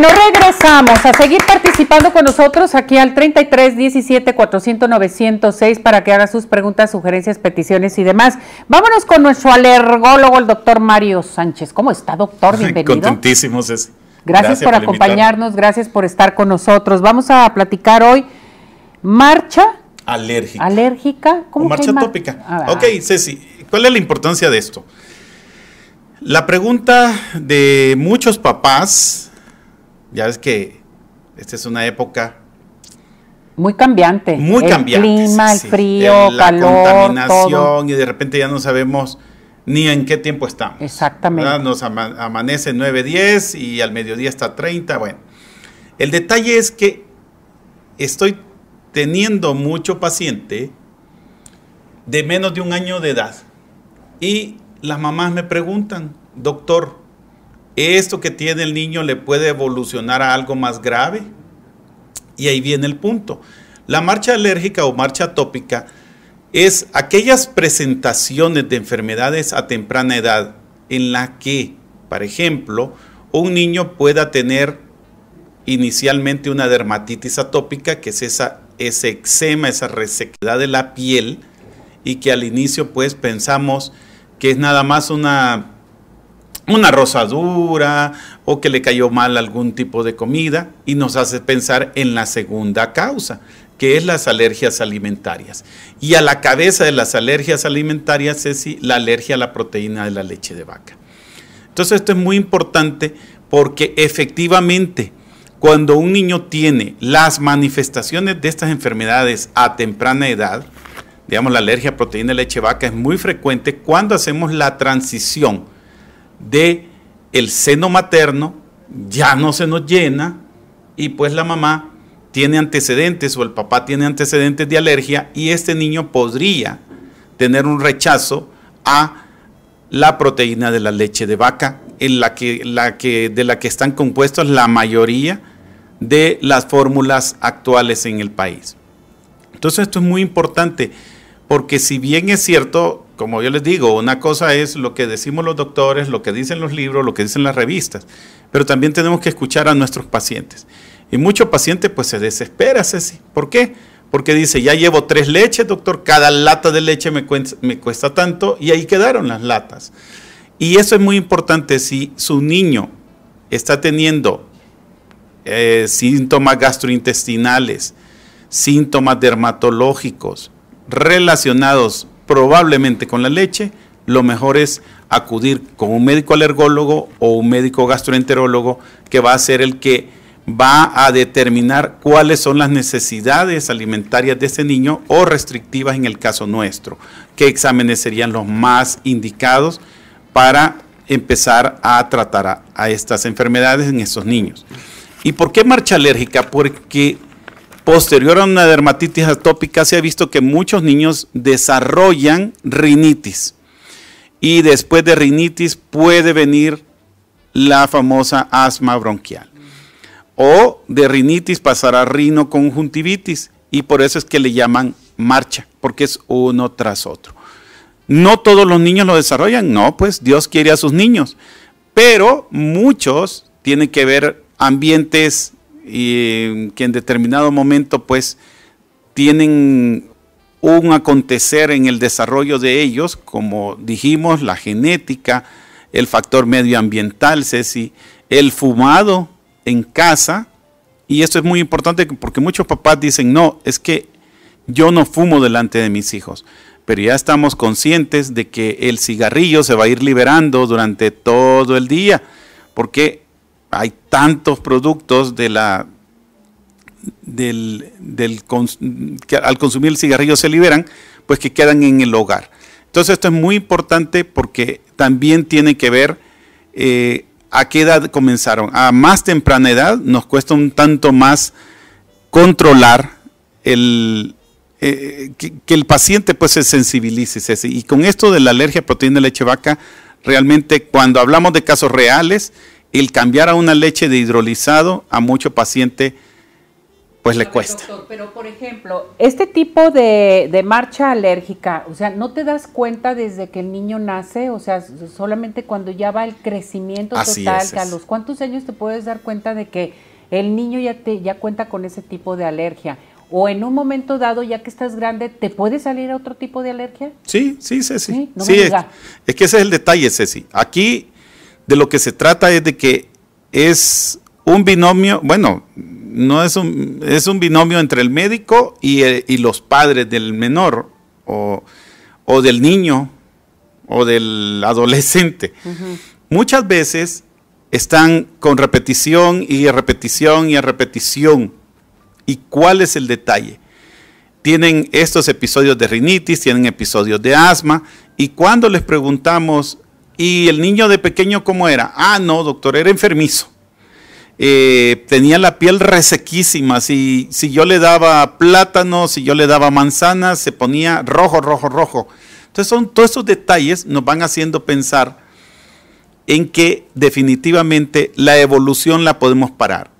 Bueno, regresamos a seguir participando con nosotros aquí al 33 17 400 906 para que haga sus preguntas, sugerencias, peticiones y demás. Vámonos con nuestro alergólogo, el doctor Mario Sánchez. ¿Cómo está, doctor? Bienvenido. Contentísimo, Ceci. Gracias, por, acompañarnos, gracias por estar con nosotros. Vamos a platicar hoy marcha alérgica. ¿Alérgica? ¿Cómo o marcha tópica. Ah, ok, Ceci, ¿cuál es la importancia de esto? La pregunta de muchos papás ya ves que esta es una época muy cambiante. Muy el cambiante. El clima, el frío, la contaminación y de repente ya no sabemos ni en qué tiempo estamos. Exactamente. Nos amanece 9, 10 y al mediodía está 30. Bueno, el detalle es que estoy teniendo mucho paciente de menos de un año de edad y las mamás me preguntan, doctor, esto que tiene el niño le puede evolucionar a algo más grave. Y ahí viene el punto. La marcha alérgica o marcha atópica es aquellas presentaciones de enfermedades a temprana edad en la que, por ejemplo, un niño pueda tener inicialmente una dermatitis atópica, que es esa, ese eczema, esa resequedad de la piel, y que al inicio pues pensamos que es nada más una una rosadura o que le cayó mal algún tipo de comida y nos hace pensar en la segunda causa, que es las alergias alimentarias. Y a la cabeza de las alergias alimentarias es la alergia a la proteína de la leche de vaca. Entonces esto es muy importante porque efectivamente cuando un niño tiene las manifestaciones de estas enfermedades a temprana edad, digamos la alergia a proteína de leche de vaca es muy frecuente cuando hacemos la transición de el seno materno ya no se nos llena y pues la mamá tiene antecedentes o el papá tiene antecedentes de alergia y este niño podría tener un rechazo a la proteína de la leche de vaca, en la que, la que, de la que están compuestas la mayoría de las fórmulas actuales en el país. Entonces esto es muy importante porque si bien es cierto, como yo les digo, una cosa es lo que decimos los doctores, lo que dicen los libros, lo que dicen las revistas, pero también tenemos que escuchar a nuestros pacientes. Y muchos pacientes pues se desespera, Ceci. ¿Por qué? Porque dice, ya llevo tres leches, doctor, cada lata de leche me, cuesta, tanto y ahí quedaron las latas. Y eso es muy importante, si su niño está teniendo eh, síntomas gastrointestinales, síntomas dermatológicos, relacionados probablemente con la leche, lo mejor es acudir con un médico alergólogo o un médico gastroenterólogo que va a ser el que va a determinar cuáles son las necesidades alimentarias de ese niño o restrictivas en el caso nuestro. ¿Qué exámenes serían los más indicados para empezar a tratar a, a estas enfermedades en estos niños? ¿Y por qué marcha alérgica? Porque posterior a una dermatitis atópica se ha visto que muchos niños desarrollan rinitis. Y después de rinitis puede venir la famosa asma bronquial o de rinitis pasar a rinoconjuntivitis y por eso es que le llaman marcha, porque es uno tras otro. No todos los niños lo desarrollan, no, pues Dios quiere a sus niños, pero muchos tienen que ver ambientes y, que en determinado momento pues tienen un acontecer en el desarrollo de ellos, como dijimos, la genética, el factor medioambiental, Ceci, el fumado, en casa, y esto es muy importante porque muchos papás dicen, no, es que yo no fumo delante de mis hijos, pero ya estamos conscientes de que el cigarrillo se va a ir liberando durante todo el día, porque hay tantos productos de la del, del que al consumir el cigarrillo se liberan, pues que quedan en el hogar. Entonces esto es muy importante porque también tiene que ver eh, ¿A qué edad comenzaron? A más temprana edad nos cuesta un tanto más controlar eh, que, el paciente pues se sensibilice. Y con esto de la alergia a proteína de leche vaca, realmente cuando hablamos de casos reales, el cambiar a una leche de hidrolizado a mucho paciente pues le cuesta. pero por ejemplo, este tipo de, marcha alérgica, o sea, ¿no te das cuenta desde que el niño nace? O sea, solamente cuando ya va el crecimiento total, a los cuántos años te puedes dar cuenta de que el niño ya te ya cuenta con ese tipo de alergia. O en un momento dado, ya que estás grande, ¿te puede salir otro tipo de alergia? Sí, sí, Ceci. Sí, sí es, es que ese es el detalle, Ceci. Aquí de lo que se trata es de que es un binomio, bueno, no es un, es un binomio entre el médico y, eh, los padres del menor o, del niño o del adolescente. Muchas veces están con repetición y repetición y repetición. ¿Y cuál es el detalle? Tienen estos episodios de rinitis, tienen episodios de asma, y cuando les preguntamos, ¿y el niño de pequeño cómo era? Ah, no, doctor, era enfermizo. Eh, tenía la piel resequísima. Si, si yo le daba plátano, si yo le daba manzanas, se ponía rojo, rojo, rojo. Entonces, son todos esos detalles nos van haciendo pensar en que definitivamente la evolución la podemos parar.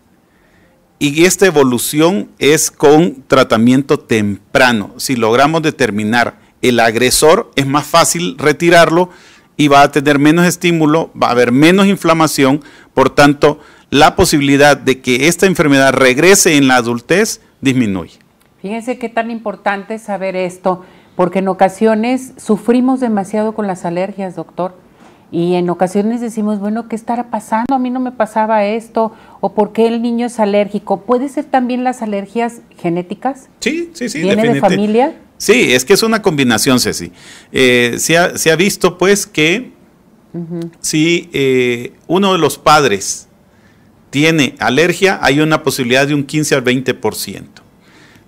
Y esta evolución es con tratamiento temprano. Si logramos determinar el agresor, es más fácil retirarlo y va a tener menos estímulo, va a haber menos inflamación, por tanto, la posibilidad de que esta enfermedad regrese en la adultez disminuye. Fíjense qué tan importante es saber esto, porque en ocasiones sufrimos demasiado con las alergias, doctor. Y en ocasiones decimos, bueno, ¿qué estará pasando? A mí no me pasaba esto, o por qué el niño es alérgico. ¿Puede ser también las alergias genéticas? Sí, sí, sí. ¿Viene de familia? Sí, es que es una combinación, Ceci. Eh, se, ha, visto, pues, que si eh, uno de los padres tiene alergia, hay una posibilidad de un 15 al 20%.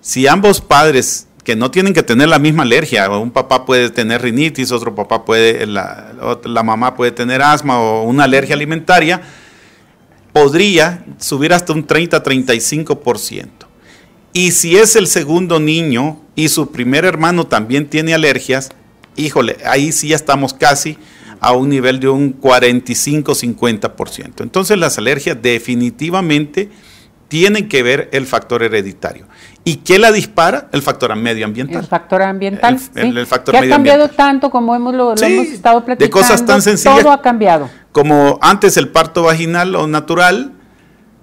Si ambos padres que no tienen que tener la misma alergia, un papá puede tener rinitis, otro papá puede, la, la mamá puede tener asma o una alergia alimentaria, podría subir hasta un 30-35%. Y si es el segundo niño y su primer hermano también tiene alergias, híjole, ahí sí ya estamos casi a un nivel de un 45-50%. Entonces las alergias definitivamente tienen que ver el factor hereditario. ¿Y qué la dispara? El factor medioambiental. El factor ambiental. El, el, factor que ha cambiado tanto como hemos, lo, hemos estado platicando. De cosas tan sencillas. Todo ha cambiado. Como antes el parto vaginal o natural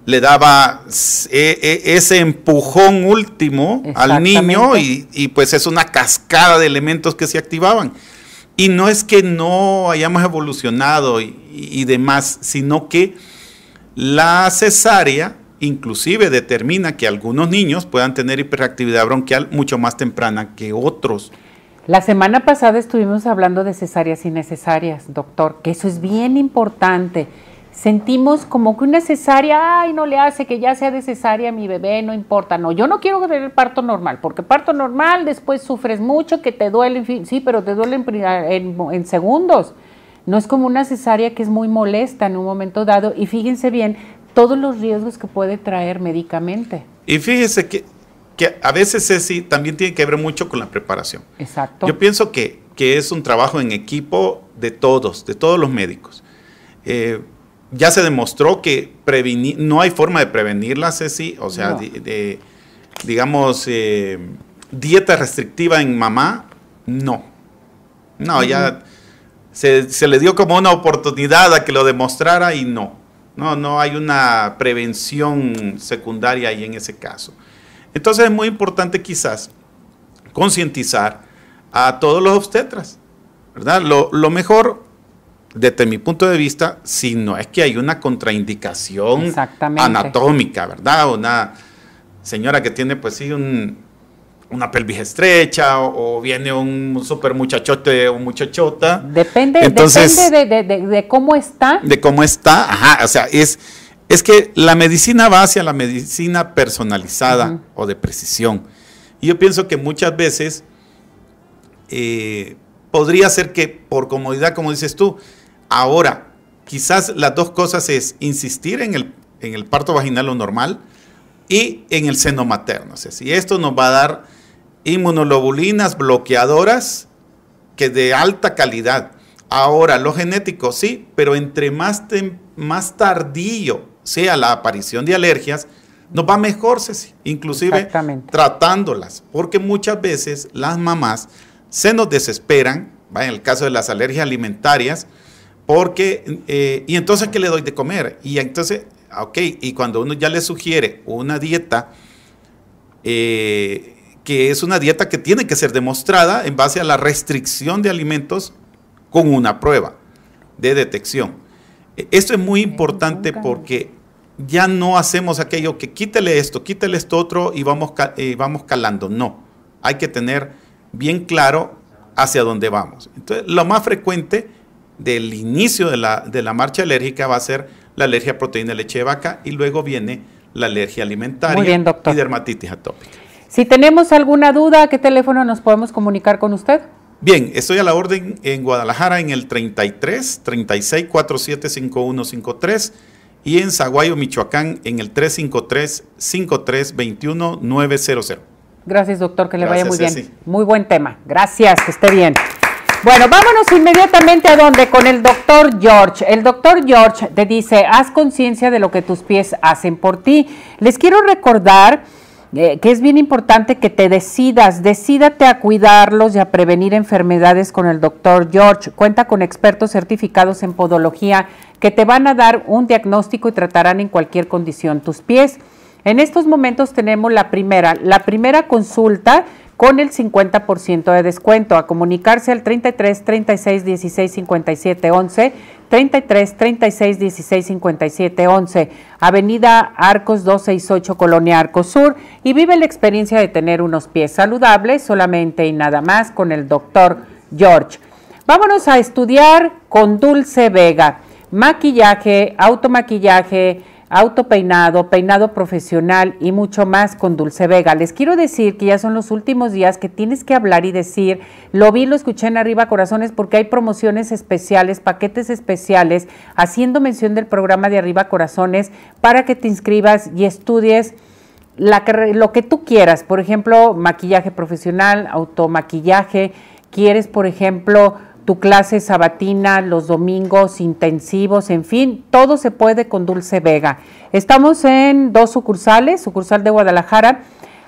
le daba e, e, ese empujón último al niño y, y, pues es una cascada de elementos que se activaban. Y no es que no hayamos evolucionado y, demás, sino que la cesárea inclusive determina que algunos niños puedan tener hiperactividad bronquial mucho más temprana que otros. La semana pasada estuvimos hablando de cesáreas innecesarias, doctor, que eso es bien importante. Sentimos como que una cesárea, ay, no le hace que ya sea de cesárea mi bebé, no importa. No, yo no quiero tener parto normal, porque parto normal después sufres mucho, que te duele, en fin, sí, pero te duele en, en segundos. No es como una cesárea que es muy molesta en un momento dado. Y fíjense bien todos los riesgos que puede traer médicamente. Y fíjese que, que a veces sí también tiene que ver mucho con la preparación. Exacto. Yo pienso que, que es un trabajo en equipo de todos, de todos los médicos. Eh, ya se demostró que prevenir, no hay forma de prevenirla, Ceci, o sea, de, digamos, eh, dieta restrictiva en mamá, no. No, ya se, se, le dio como una oportunidad a que lo demostrara y no. No, no hay una prevención secundaria ahí en ese caso. Entonces es muy importante quizás concientizar a todos los obstetras, ¿verdad? Lo, lo mejor desde mi punto de vista, si no es que hay una contraindicación anatómica, ¿verdad? Una señora que tiene, pues sí, una pelvis estrecha o, viene un super muchachote o muchachota. Depende, depende de, cómo está. De cómo está, ajá, o sea, es, es que la medicina va hacia la medicina personalizada o de precisión. Y yo pienso que muchas veces eh, podría ser que por comodidad, como dices tú, Ahora, quizás las dos cosas es insistir en el, en el parto vaginal o normal y en el seno materno. O sea, si esto nos va a dar inmunoglobulinas bloqueadoras que de alta calidad. Ahora, lo genético sí, pero entre más, más tardío sea la aparición de alergias, nos va mejor, inclusive tratándolas, porque muchas veces las mamás se nos desesperan, en el caso de las alergias alimentarias, porque, eh, y entonces, ¿qué le doy de comer? Y entonces, ok, y cuando uno ya le sugiere una dieta, eh, que es una dieta que tiene que ser demostrada en base a la restricción de alimentos con una prueba de detección. E, esto es muy importante porque ya no hacemos aquello que quítele esto, quítele esto otro y vamos, eh, vamos calando. No, hay que tener bien claro hacia dónde vamos. Entonces, lo más frecuente del inicio de la, de la marcha alérgica va a ser la alergia a proteína de leche de vaca y luego viene la alergia alimentaria y dermatitis atópica. Si tenemos alguna duda, ¿a qué teléfono nos podemos comunicar con usted? Bien, estoy a la orden en Guadalajara en el 33 36 47 5153 y en Zaguayo, Michoacán en el 353 53 21 900. Gracias, doctor, que le vaya muy bien. Muy buen tema. Gracias, que esté bien. Bueno, vámonos inmediatamente a donde con el doctor George. El doctor George te dice, haz conciencia de lo que tus pies hacen por ti. Les quiero recordar eh, que es bien importante que te decidas, decídate a cuidarlos y a prevenir enfermedades con el doctor George. Cuenta con expertos certificados en podología que te van a dar un diagnóstico y tratarán en cualquier condición tus pies. En estos momentos tenemos la primera, la primera consulta con el 50% de descuento. A comunicarse al 33 36 16 57 11, 33 36 16 57 11, Avenida Arcos 268, Colonia Arcos Sur, y vive la experiencia de tener unos pies saludables solamente y nada más con el doctor George. Vámonos a estudiar con Dulce Vega. Maquillaje, automaquillaje, autopeinado, peinado profesional y mucho más con Dulce Vega. Les quiero decir que ya son los últimos días que tienes que hablar y decir, lo vi, lo escuché en Arriba Corazones porque hay promociones especiales, paquetes especiales, haciendo mención del programa de Arriba Corazones para que te inscribas y estudies lo que tú quieras. Por ejemplo, maquillaje profesional, automaquillaje. Quieres, por ejemplo, tu clase sabatina, los domingos intensivos, en fin, todo se puede con Dulce Vega. Estamos en dos sucursales, sucursal de Guadalajara,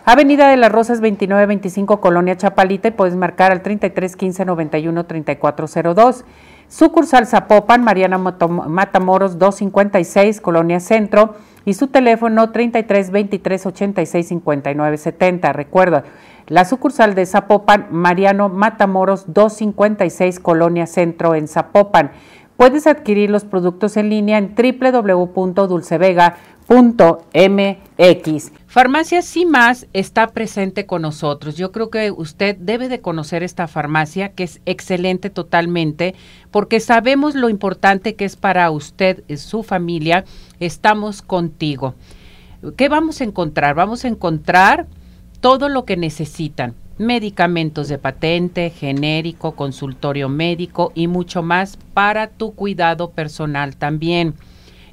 Avenida de las Rosas 2925, Colonia Chapalita, y puedes marcar al 33 15 91 3402. Sucursal Zapopan, Mariana Matamoros 256, Colonia Centro, y su teléfono 33 23 86 59 70. Recuerda, la sucursal de Zapopan, Mariano Matamoros 256, Colonia Centro en Zapopan. Puedes adquirir los productos en línea en www.dulcevega.mx. Farmacia más está presente con nosotros. Yo creo que usted debe de conocer esta farmacia que es excelente totalmente porque sabemos lo importante que es para usted y su familia. Estamos contigo. ¿Qué vamos a encontrar? Vamos a encontrar todo lo que necesitan medicamentos de patente, genérico, consultorio médico y mucho más para tu cuidado personal también.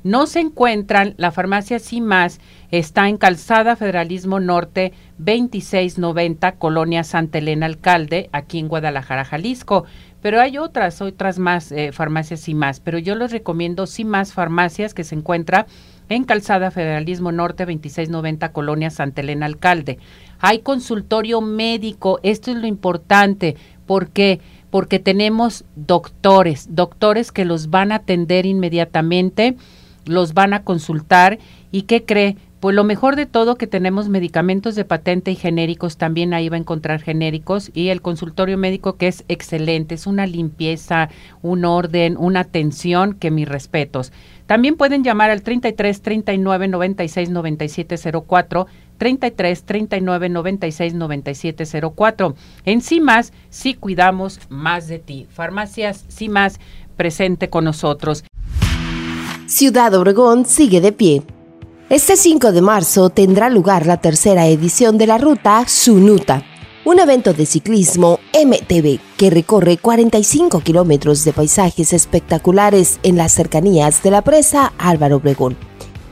No se encuentran, la farmacia más está en Calzada Federalismo Norte 2690, Colonia Santa Elena Alcalde, aquí en Guadalajara, Jalisco. Pero hay otras, otras más eh, farmacias y más, pero yo les recomiendo más farmacias que se encuentra en Calzada Federalismo Norte 2690, Colonia Santa Elena Alcalde. Hay consultorio médico, esto es lo importante, ¿por qué? Porque tenemos doctores, doctores que los van a atender inmediatamente, los van a consultar y ¿qué cree? Pues lo mejor de todo que tenemos medicamentos de patente y genéricos, también ahí va a encontrar genéricos y el consultorio médico que es excelente, es una limpieza, un orden, una atención que mis respetos. También pueden llamar al 33 39 96 97 04 33 39 96 97 04. En CIMAS, sí cuidamos más de ti. Farmacias CIMAS, presente con nosotros. Ciudad Obregón sigue de pie. Este 5 de marzo tendrá lugar la tercera edición de la ruta Sunuta, un evento de ciclismo MTV que recorre 45 kilómetros de paisajes espectaculares en las cercanías de la presa Álvaro Obregón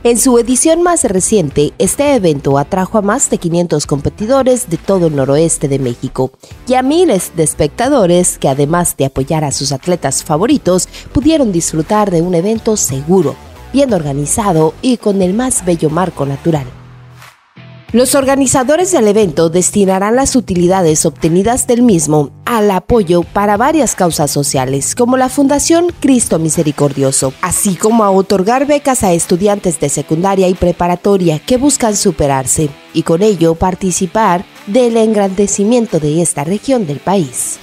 en su edición más reciente, este evento atrajo a más de 500 competidores de todo el noroeste de México y a miles de espectadores que además de apoyar a sus atletas favoritos, pudieron disfrutar de un evento seguro, bien organizado y con el más bello marco natural. Los organizadores del evento destinarán las utilidades obtenidas del mismo al apoyo para varias causas sociales, como la Fundación Cristo Misericordioso, así como a otorgar becas a estudiantes de secundaria y preparatoria que buscan superarse y con ello participar del engrandecimiento de esta región del país.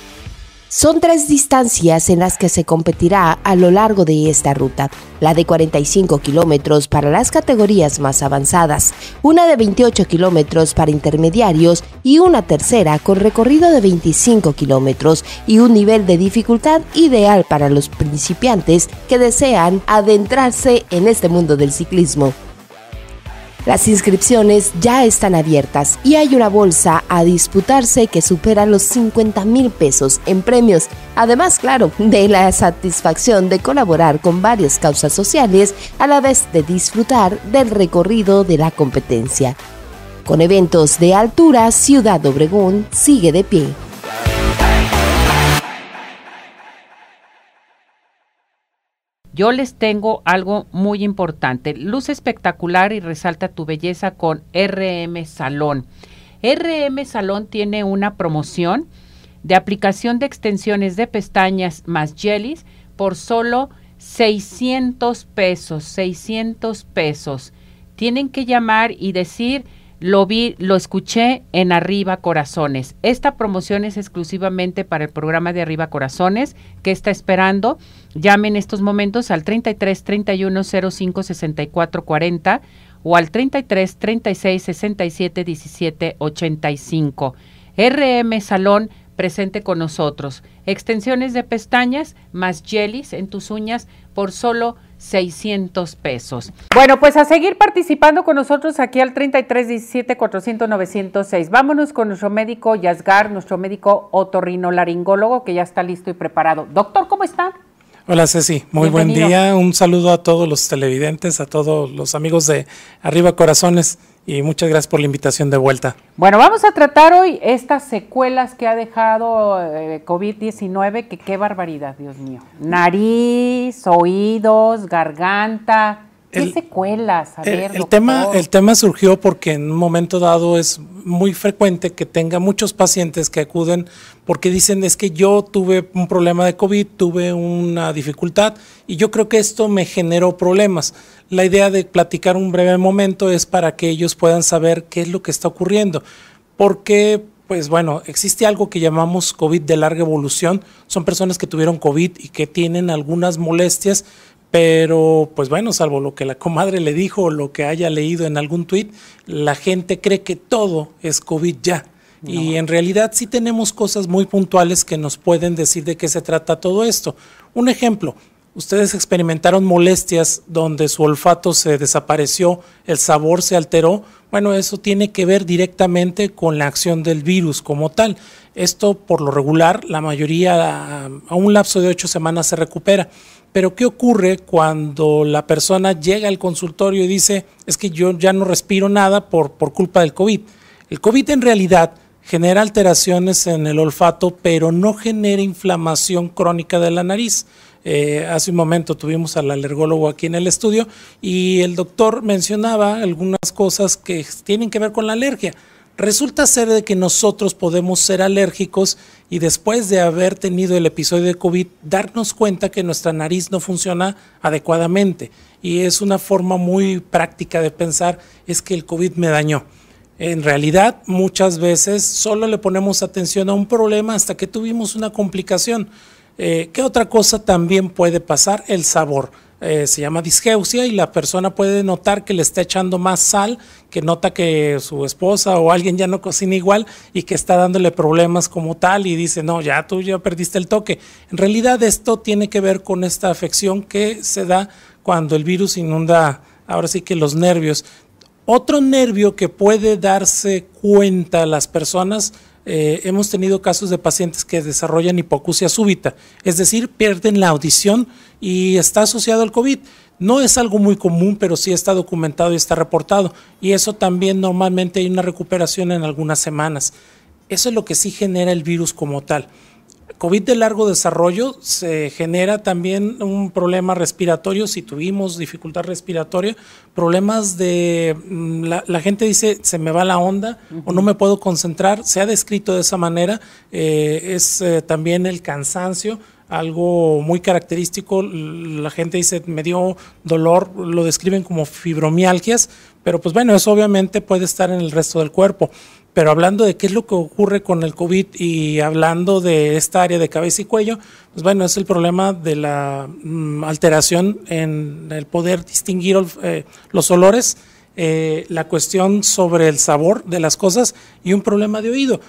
Son tres distancias en las que se competirá a lo largo de esta ruta. La de 45 kilómetros para las categorías más avanzadas, una de 28 kilómetros para intermediarios y una tercera con recorrido de 25 kilómetros y un nivel de dificultad ideal para los principiantes que desean adentrarse en este mundo del ciclismo. Las inscripciones ya están abiertas y hay una bolsa a disputarse que supera los 50 mil pesos en premios. Además, claro, de la satisfacción de colaborar con varias causas sociales a la vez de disfrutar del recorrido de la competencia. Con eventos de altura, Ciudad Obregón sigue de pie. Yo les tengo algo muy importante. Luz espectacular y resalta tu belleza con RM Salón. RM Salón tiene una promoción de aplicación de extensiones de pestañas más jellies por solo 600 pesos, 600 pesos. Tienen que llamar y decir lo vi, lo escuché en Arriba Corazones. Esta promoción es exclusivamente para el programa de Arriba Corazones que está esperando. Llamen en estos momentos al 33 31 05 64 40 o al 33 36 67 17 85. RM Salón presente con nosotros. Extensiones de pestañas más jellies en tus uñas por solo 600 pesos. Bueno, pues a seguir participando con nosotros aquí al 3317 400 906. Vámonos con nuestro médico Yasgar, nuestro médico otorrinolaringólogo que ya está listo y preparado. Doctor, ¿cómo está? Hola Ceci, muy buen día. Un saludo a todos los televidentes, a todos los amigos de Arriba Corazones y muchas gracias por la invitación de vuelta. Bueno, vamos a tratar hoy estas secuelas que ha dejado eh, COVID-19, que qué barbaridad, Dios mío. Nariz, oídos, garganta, ¿Qué secuelas? A ver, el, tema, el tema surgió porque en un momento dado es muy frecuente que tenga muchos pacientes que acuden porque dicen es que yo tuve un problema de COVID, tuve una dificultad y yo creo que esto me generó problemas. La idea de platicar un breve momento es para que ellos puedan saber qué es lo que está ocurriendo. Porque pues bueno, existe algo que llamamos COVID de larga evolución. Son personas que tuvieron COVID y que tienen algunas molestias, pero pues bueno, salvo lo que la comadre le dijo o lo que haya leído en algún tuit, la gente cree que todo es COVID ya. Y en realidad sí tenemos cosas muy puntuales que nos pueden decir de qué se trata todo esto. Un ejemplo, ustedes experimentaron molestias donde su olfato se desapareció, el sabor se alteró. Bueno, eso tiene que ver directamente con la acción del virus como tal. Esto por lo regular, la mayoría a un lapso de ocho semanas se recupera. Pero ¿qué ocurre cuando la persona llega al consultorio y dice, es que yo ya no respiro nada por, por culpa del COVID? El COVID en realidad genera alteraciones en el olfato, pero no genera inflamación crónica de la nariz. Eh, hace un momento tuvimos al alergólogo aquí en el estudio y el doctor mencionaba algunas cosas que tienen que ver con la alergia. Resulta ser de que nosotros podemos ser alérgicos y después de haber tenido el episodio de COVID darnos cuenta que nuestra nariz no funciona adecuadamente. Y es una forma muy práctica de pensar, es que el COVID me dañó. En realidad, muchas veces solo le ponemos atención a un problema hasta que tuvimos una complicación. Eh, ¿Qué otra cosa también puede pasar? El sabor. Eh, se llama disgeusia y la persona puede notar que le está echando más sal, que nota que su esposa o alguien ya no cocina igual y que está dándole problemas como tal y dice, no, ya tú ya perdiste el toque. En realidad esto tiene que ver con esta afección que se da cuando el virus inunda, ahora sí que los nervios. Otro nervio que puede darse cuenta las personas eh, hemos tenido casos de pacientes que desarrollan hipoacusia súbita, es decir, pierden la audición y está asociado al COVID. No es algo muy común, pero sí está documentado y está reportado. Y eso también normalmente hay una recuperación en algunas semanas. Eso es lo que sí genera el virus como tal. COVID de largo desarrollo se genera también un problema respiratorio, si tuvimos dificultad respiratoria, problemas de, mm, la, gente dice, se me va la onda o no me puedo concentrar, se ha descrito de esa manera, eh, es eh, también el cansancio, algo muy característico, la gente dice, me dio dolor, lo describen como fibromialgias, pero pues bueno, eso obviamente puede estar en el resto del cuerpo. Pero hablando de qué es lo que ocurre con el COVID y hablando de esta área de cabeza y cuello, pues bueno, es el problema de la mm, alteración en el poder distinguir eh, los olores, eh, la cuestión sobre el sabor de las cosas y un problema de oído,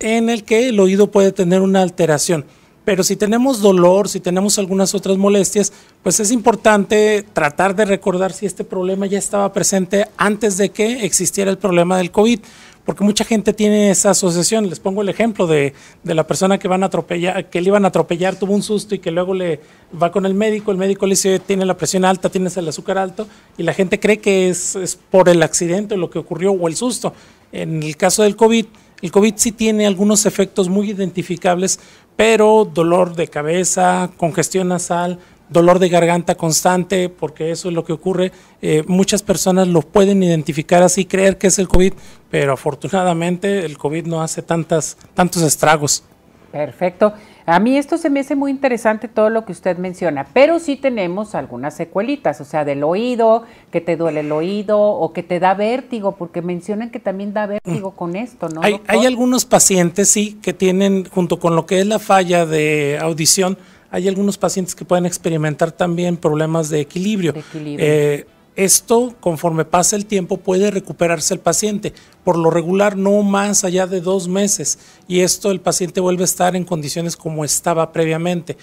en el que el oído puede tener una alteración. Pero si tenemos dolor, si tenemos algunas otras molestias, pues es importante tratar de recordar si este problema ya estaba presente antes de que existiera el problema del COVID porque mucha gente tiene esa asociación. Les pongo el ejemplo de, la persona que van a atropellar, que le iban a atropellar, tuvo un susto y que luego le va con el médico, el médico le dice tiene la presión alta, tienes el azúcar alto, y la gente cree que es, es por el accidente, lo que ocurrió o el susto. En el caso del COVID, el COVID sí tiene algunos efectos muy identificables, pero dolor de cabeza, congestión nasal, dolor de garganta constante, porque eso es lo que ocurre. Eh, muchas personas lo pueden identificar así, creer que es el COVID, pero afortunadamente el COVID no hace tantas, tantos estragos. Perfecto. A mí esto se me hace muy interesante todo lo que usted menciona, pero sí tenemos algunas secuelitas, o sea, del oído, que te duele el oído o que te da vértigo, porque mencionan que también da vértigo con esto, ¿no? Hay, hay algunos pacientes, sí, que tienen, junto con lo que es la falla de audición, hay algunos pacientes que pueden experimentar también problemas de equilibrio. Eh, esto, conforme pasa el tiempo, puede recuperarse el paciente. Por lo regular, no más allá de dos meses. Y esto el paciente vuelve a estar en condiciones como estaba previamente.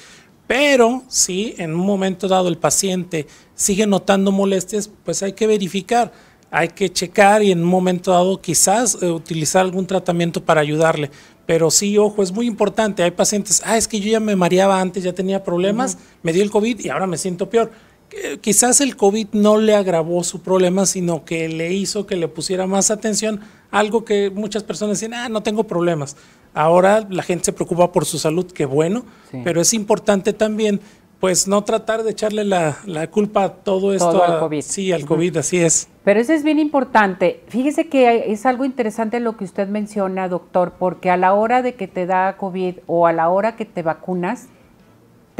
Pero si en un momento dado el paciente sigue notando molestias, pues hay que verificar, hay que checar y en un momento dado quizás eh, utilizar algún tratamiento para ayudarle. Pero sí, ojo, es muy importante. Hay pacientes, ah, es que yo ya me mareaba antes, ya tenía problemas, me dio el COVID y ahora me siento peor. Quizás el COVID no le agravó su problema, sino que le hizo que le pusiera más atención, algo que muchas personas dicen, ah, no tengo problemas. Ahora la gente se preocupa por su salud, qué bueno, pero es importante también pues no tratar de echarle la, culpa a todo esto. al COVID. Sí, al COVID, así es. Pero eso es bien importante. Fíjese que es algo interesante lo que usted menciona, doctor, porque a la hora de que te da COVID o a la hora que te vacunas,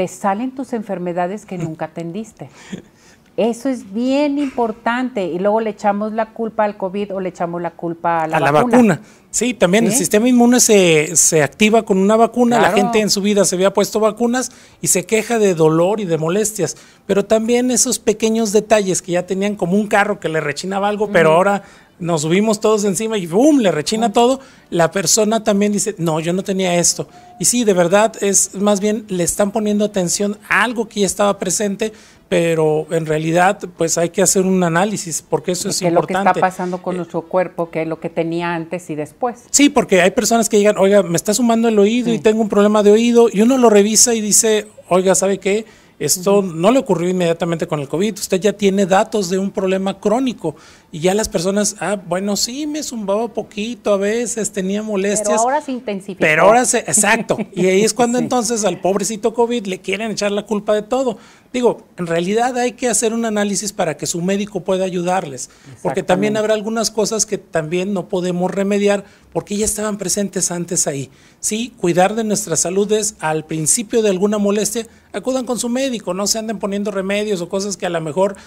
te salen tus enfermedades que nunca atendiste. [laughs] Eso es bien importante. Y luego le echamos la culpa al COVID o le echamos la culpa a la, a vacuna. la vacuna. Sí, también el sistema inmune se, se activa con una vacuna. La gente en su vida se había puesto vacunas y se queja de dolor y de molestias. Pero también esos pequeños detalles que ya tenían como un carro que le rechinaba algo, pero ahora nos subimos todos encima y ¡boom! le rechina todo. La persona también dice, no, yo no tenía esto. Y sí, de verdad es más bien le están poniendo atención a algo que ya estaba presente, pero en realidad pues hay que hacer un análisis porque eso es que es lo que importante. está pasando con nuestro cuerpo, que es lo que tenía antes y después. Sí, porque hay personas que digan, oiga, me está sumando el oído y tengo un problema de oído, y uno lo revisa y dice, oiga, ¿sabe qué? Esto no le ocurrió inmediatamente con el COVID, usted ya tiene datos de un problema crónico y ya las personas, ah, bueno, sí, me zumbaba poquito a veces, tenía molestias. Pero ahora se intensificó. Pero ahora se, exacto. [laughs] Y ahí es cuando entonces al pobrecito COVID le quieren echar la culpa de todo. Digo, en realidad hay que hacer un análisis para que su médico pueda ayudarles, porque también habrá algunas cosas que también no podemos remediar porque ya estaban presentes antes ahí. Sí, cuidar de nuestra salud es al principio de alguna molestia, acudan con su médico, no se anden poniendo remedios o cosas que a lo mejor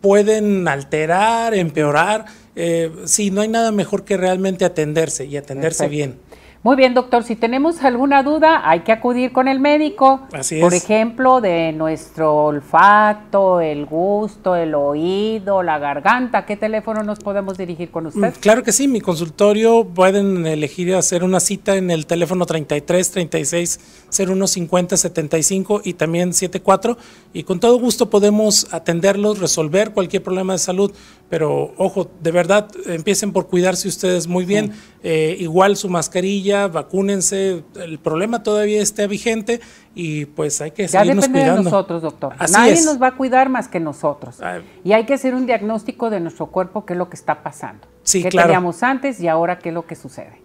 pueden alterar, empeorar. Eh, sí, no hay nada mejor que realmente atenderse y atenderse Perfecto. bien. Muy bien, doctor. Si tenemos alguna duda, hay que acudir con el médico. Así Por es. ejemplo, de nuestro olfato, el gusto, el oído, la garganta. ¿Qué teléfono nos podemos dirigir con usted? Mm, Claro que sí, mi consultorio pueden elegir hacer una cita en el teléfono 33 36 01 50 75 y también 74 y con todo gusto podemos atenderlos, resolver cualquier problema de salud, pero ojo, de verdad empiecen por cuidarse ustedes muy bien, Eh, igual su mascarilla, vacúnense, el problema todavía está vigente y pues hay que Ya seguirnos depende de cuidando. nosotros, doctor. Así Nadie es. nos va a cuidar más que nosotros. Ah. Y hay que hacer un diagnóstico de nuestro cuerpo, qué es lo que está pasando. Sí, ¿Qué claro. teníamos antes y ahora qué es lo que sucede?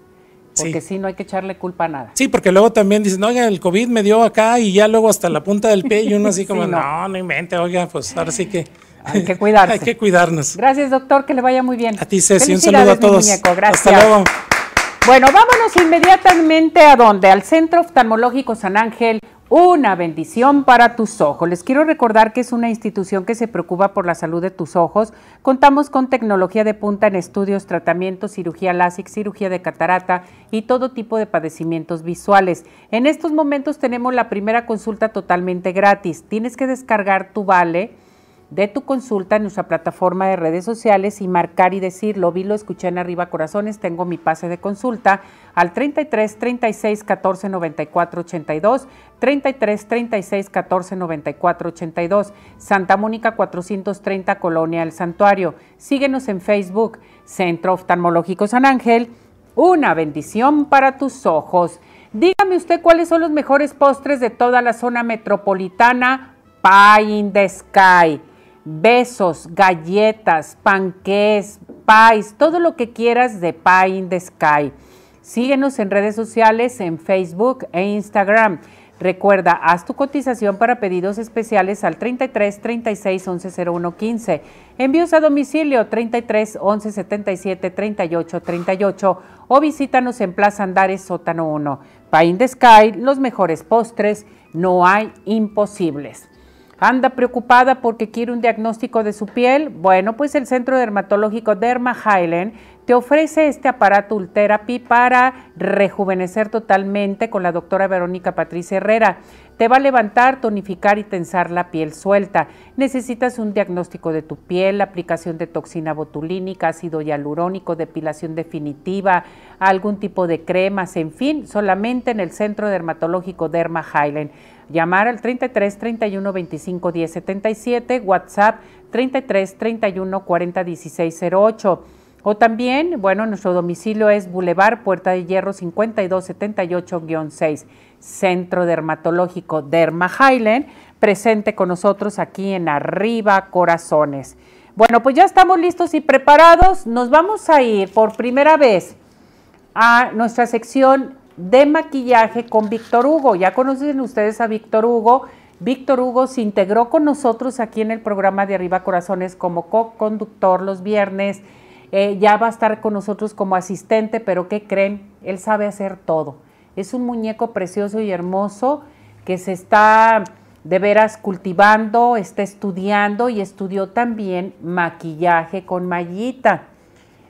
Sí. Porque si no hay que echarle culpa a nada. Sí, porque luego también dicen, oiga, el COVID me dio acá y ya luego hasta la punta del pie y uno así [laughs] como, Sí, no. no, no invente, oiga, pues ahora sí que Hay que [laughs] cuidarse. hay que cuidarnos. Gracias, doctor, que le vaya muy bien. A ti, Ceci, un saludo a todos. muñeco, gracias. Hasta luego. Bueno, vámonos inmediatamente a donde? Al Centro Oftalmológico San Ángel. Una bendición para tus ojos. Les quiero recordar que es una institución que se preocupa por la salud de tus ojos. Contamos con tecnología de punta en estudios, tratamientos, cirugía láser, cirugía de catarata y todo tipo de padecimientos visuales. En estos momentos tenemos la primera consulta totalmente gratis. Tienes que descargar tu vale de tu consulta en nuestra plataforma de redes sociales y marcar y decir, lo vi, lo escuché en arriba corazones, tengo mi pase de consulta al 33 36 14 94 82, 33 36 14 94 82, Santa Mónica 430 Colonia El Santuario. Síguenos en Facebook, Centro Oftalmológico San Ángel, una bendición para tus ojos. Dígame usted cuáles son los mejores postres de toda la zona metropolitana. Pie in the Sky. Besos, galletas, panqués, pies, todo lo que quieras de Pie in the Sky. Síguenos en redes sociales, en Facebook e Instagram. Recuerda, haz tu cotización para pedidos especiales al 33 36 11 01 15. Envíos a domicilio 33 11 77 38 38 o visítanos en Plaza Andares Sótano 1. Pie in the Sky, los mejores postres, no hay imposibles. ¿Anda preocupada porque quiere un diagnóstico de su piel? Bueno, pues el Centro Dermatológico Derma Highland te ofrece este aparato Ultherapy para rejuvenecer totalmente con la doctora Verónica Patricia Herrera. Te va a levantar, tonificar y tensar la piel suelta. Necesitas un diagnóstico de tu piel, aplicación de toxina botulínica, ácido hialurónico, depilación definitiva, algún tipo de cremas, en fin, solamente en el Centro Dermatológico Derma Highland. Llamar al 33 31 25 10 77, WhatsApp 33 31 40 16 08. O también, bueno, nuestro domicilio es Boulevard Puerta de Hierro 5278-6, Centro Dermatológico Derma Highland, presente con nosotros aquí en Arriba Corazones. Bueno, pues ya estamos listos y preparados. Nos vamos a ir por primera vez a nuestra sección de maquillaje con Víctor Hugo. Ya conocen ustedes a Víctor Hugo. Víctor Hugo se integró con nosotros aquí en el programa de Arriba Corazones como co-conductor los viernes. Eh, ya va a estar con nosotros como asistente, pero ¿qué creen? Él sabe hacer todo. Es un muñeco precioso y hermoso que se está de veras cultivando, está estudiando y estudió también maquillaje con mallita,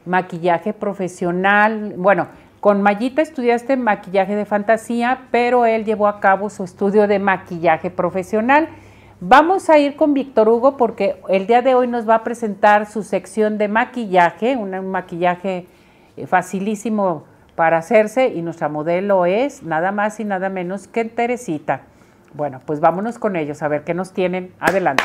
maquillaje profesional. Bueno, con mallita estudiaste maquillaje de fantasía, pero él llevó a cabo su estudio de maquillaje profesional. Vamos a ir con Víctor Hugo porque el día de hoy nos va a presentar su sección de maquillaje, un maquillaje eh, facilísimo para hacerse y nuestra modelo es nada más y nada menos que Teresita. Bueno, pues vámonos con ellos a ver qué nos tienen. Adelante.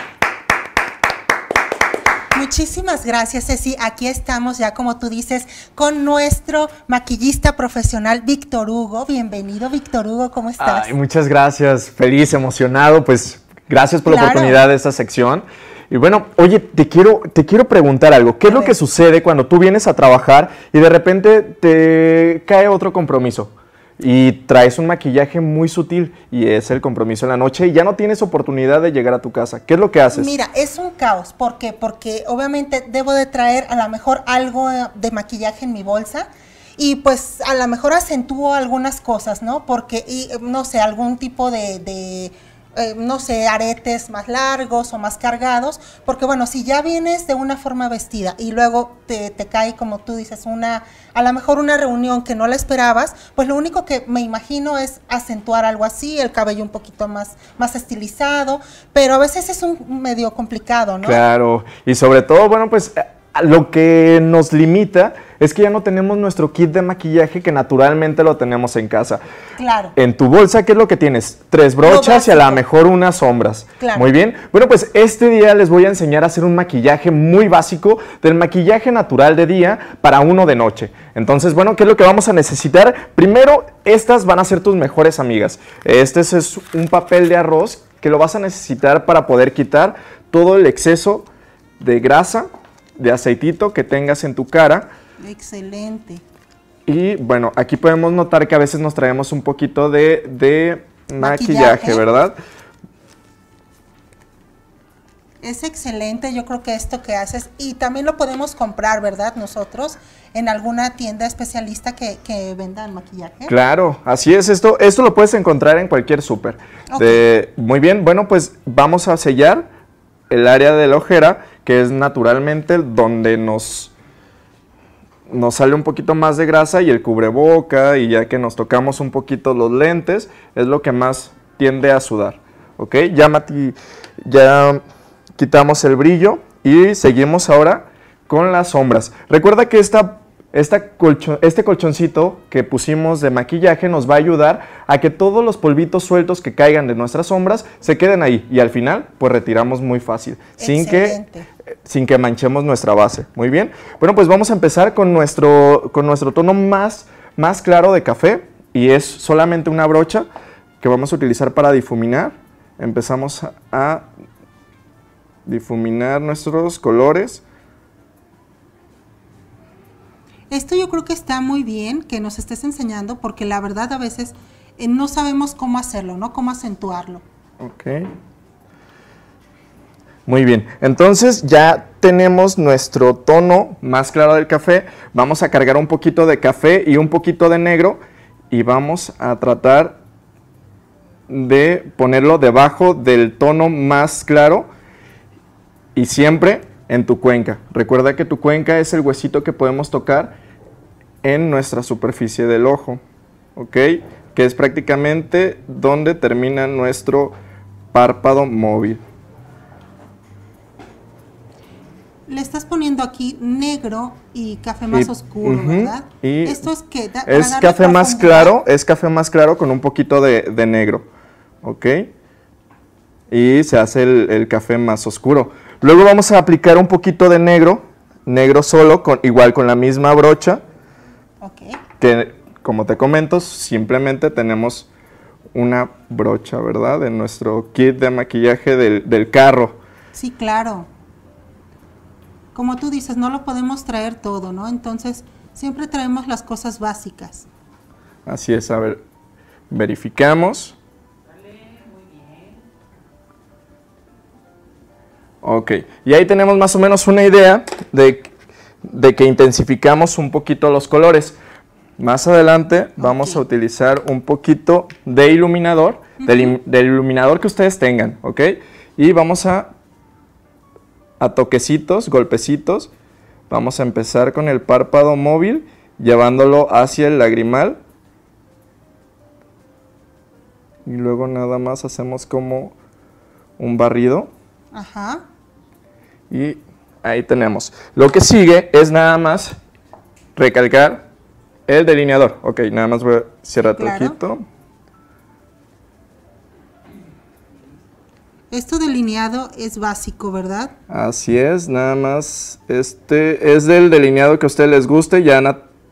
Muchísimas gracias, Ceci. Aquí estamos ya, como tú dices, con nuestro maquillista profesional, Víctor Hugo. Bienvenido, Víctor Hugo, ¿cómo estás? Ay, muchas gracias, feliz, emocionado, pues Gracias por la oportunidad de esta sección. Y bueno, oye, te quiero, te quiero preguntar algo. ¿Qué es lo que sucede cuando tú vienes a trabajar y de repente te cae otro compromiso? Y traes un maquillaje muy sutil y es el compromiso en la noche y ya no tienes oportunidad de llegar a tu casa. ¿Qué es lo que haces? Mira, es un caos. ¿Por qué? Porque obviamente debo de traer a lo mejor algo de maquillaje en mi bolsa y pues a lo mejor acentúo algunas cosas, ¿no? Porque, y, no sé, algún tipo de eh, no sé, aretes más largos o más cargados, porque bueno, si ya vienes de una forma vestida y luego te, cae, como tú dices, una, a lo mejor una reunión que no la esperabas, pues lo único que me imagino es acentuar algo así, el cabello un poquito más, más estilizado, pero a veces es un medio complicado, ¿no? Claro, y sobre todo, bueno, pues lo que nos limita es que ya no tenemos nuestro kit de maquillaje que naturalmente lo tenemos en casa. Claro. En tu bolsa, ¿qué es lo que tienes? Tres brochas y a lo mejor unas sombras. Claro. Muy bien. Bueno, pues este día les voy a enseñar a hacer un maquillaje muy básico del maquillaje natural de día para uno de noche. Entonces, bueno, ¿qué es lo que vamos a necesitar? Primero, estas van a ser tus mejores amigas. Este es un papel de arroz que lo vas a necesitar para poder quitar todo el exceso de grasa, de aceitito que tengas en tu cara Excelente. Y bueno, aquí podemos notar que a veces nos traemos un poquito de, maquillaje, ¿verdad? Es excelente, yo creo que esto que haces, y también lo podemos comprar, ¿verdad? Nosotros, en alguna tienda especialista que, que vendan maquillaje. Claro, así es, esto, esto lo puedes encontrar en cualquier súper. Muy bien, bueno, pues vamos a sellar el área de la ojera, que es naturalmente donde nos nos sale un poquito más de grasa y el cubreboca y ya que nos tocamos un poquito los lentes es lo que más tiende a sudar. ¿Ok? Ya, ya quitamos el brillo y seguimos ahora con las sombras. Recuerda que esta este colchoncito que pusimos de maquillaje nos va a ayudar a que todos los polvitos sueltos que caigan de nuestras sombras se queden ahí y al final pues retiramos muy fácil sin que, sin que manchemos nuestra base. Muy bien. Bueno pues vamos a empezar con nuestro, con nuestro tono más, más claro de café y es solamente una brocha que vamos a utilizar para difuminar. Empezamos a difuminar nuestros colores Esto yo creo que está muy bien que nos estés enseñando porque la verdad a veces eh, no sabemos cómo hacerlo, ¿no? Cómo acentuarlo. Ok. Muy bien, entonces ya tenemos nuestro tono más claro del café. Vamos a cargar un poquito de café y un poquito de negro y vamos a tratar de ponerlo debajo del tono más claro y siempre en tu cuenca. Recuerda que tu cuenca es el huesito que podemos tocar en nuestra superficie del ojo, ¿ok? Que es prácticamente donde termina nuestro párpado móvil. Le estás poniendo aquí negro y café más oscuro, ¿verdad? Esto es que es café más claro, es café más claro con un poquito de, negro, ¿ok? Y se hace el café más oscuro. Luego vamos a aplicar un poquito de negro, negro solo, con, igual con la misma brocha. Que, como te comento, simplemente tenemos una brocha, ¿verdad? En nuestro kit de maquillaje del, del carro. Sí, claro. Como tú dices, no lo podemos traer todo, ¿no? Entonces, siempre traemos las cosas básicas. Así es, a ver, verificamos. Ok, y ahí tenemos más o menos una idea de, que intensificamos un poquito los colores. Más adelante vamos a utilizar un poquito de iluminador del, del iluminador que ustedes tengan, ¿ok? Y vamos a, a toquecitos, golpecitos, vamos a empezar con el párpado móvil, llevándolo hacia el lagrimal. Y luego nada más hacemos como un barrido. Ajá. Y ahí tenemos. Lo que sigue es nada más recalcar el delineador. Ok, nada más voy a cerrar Claro. ojito. Esto delineado es básico, ¿verdad? Así es, nada más. Este es del delineado que a ustedes les guste, ya,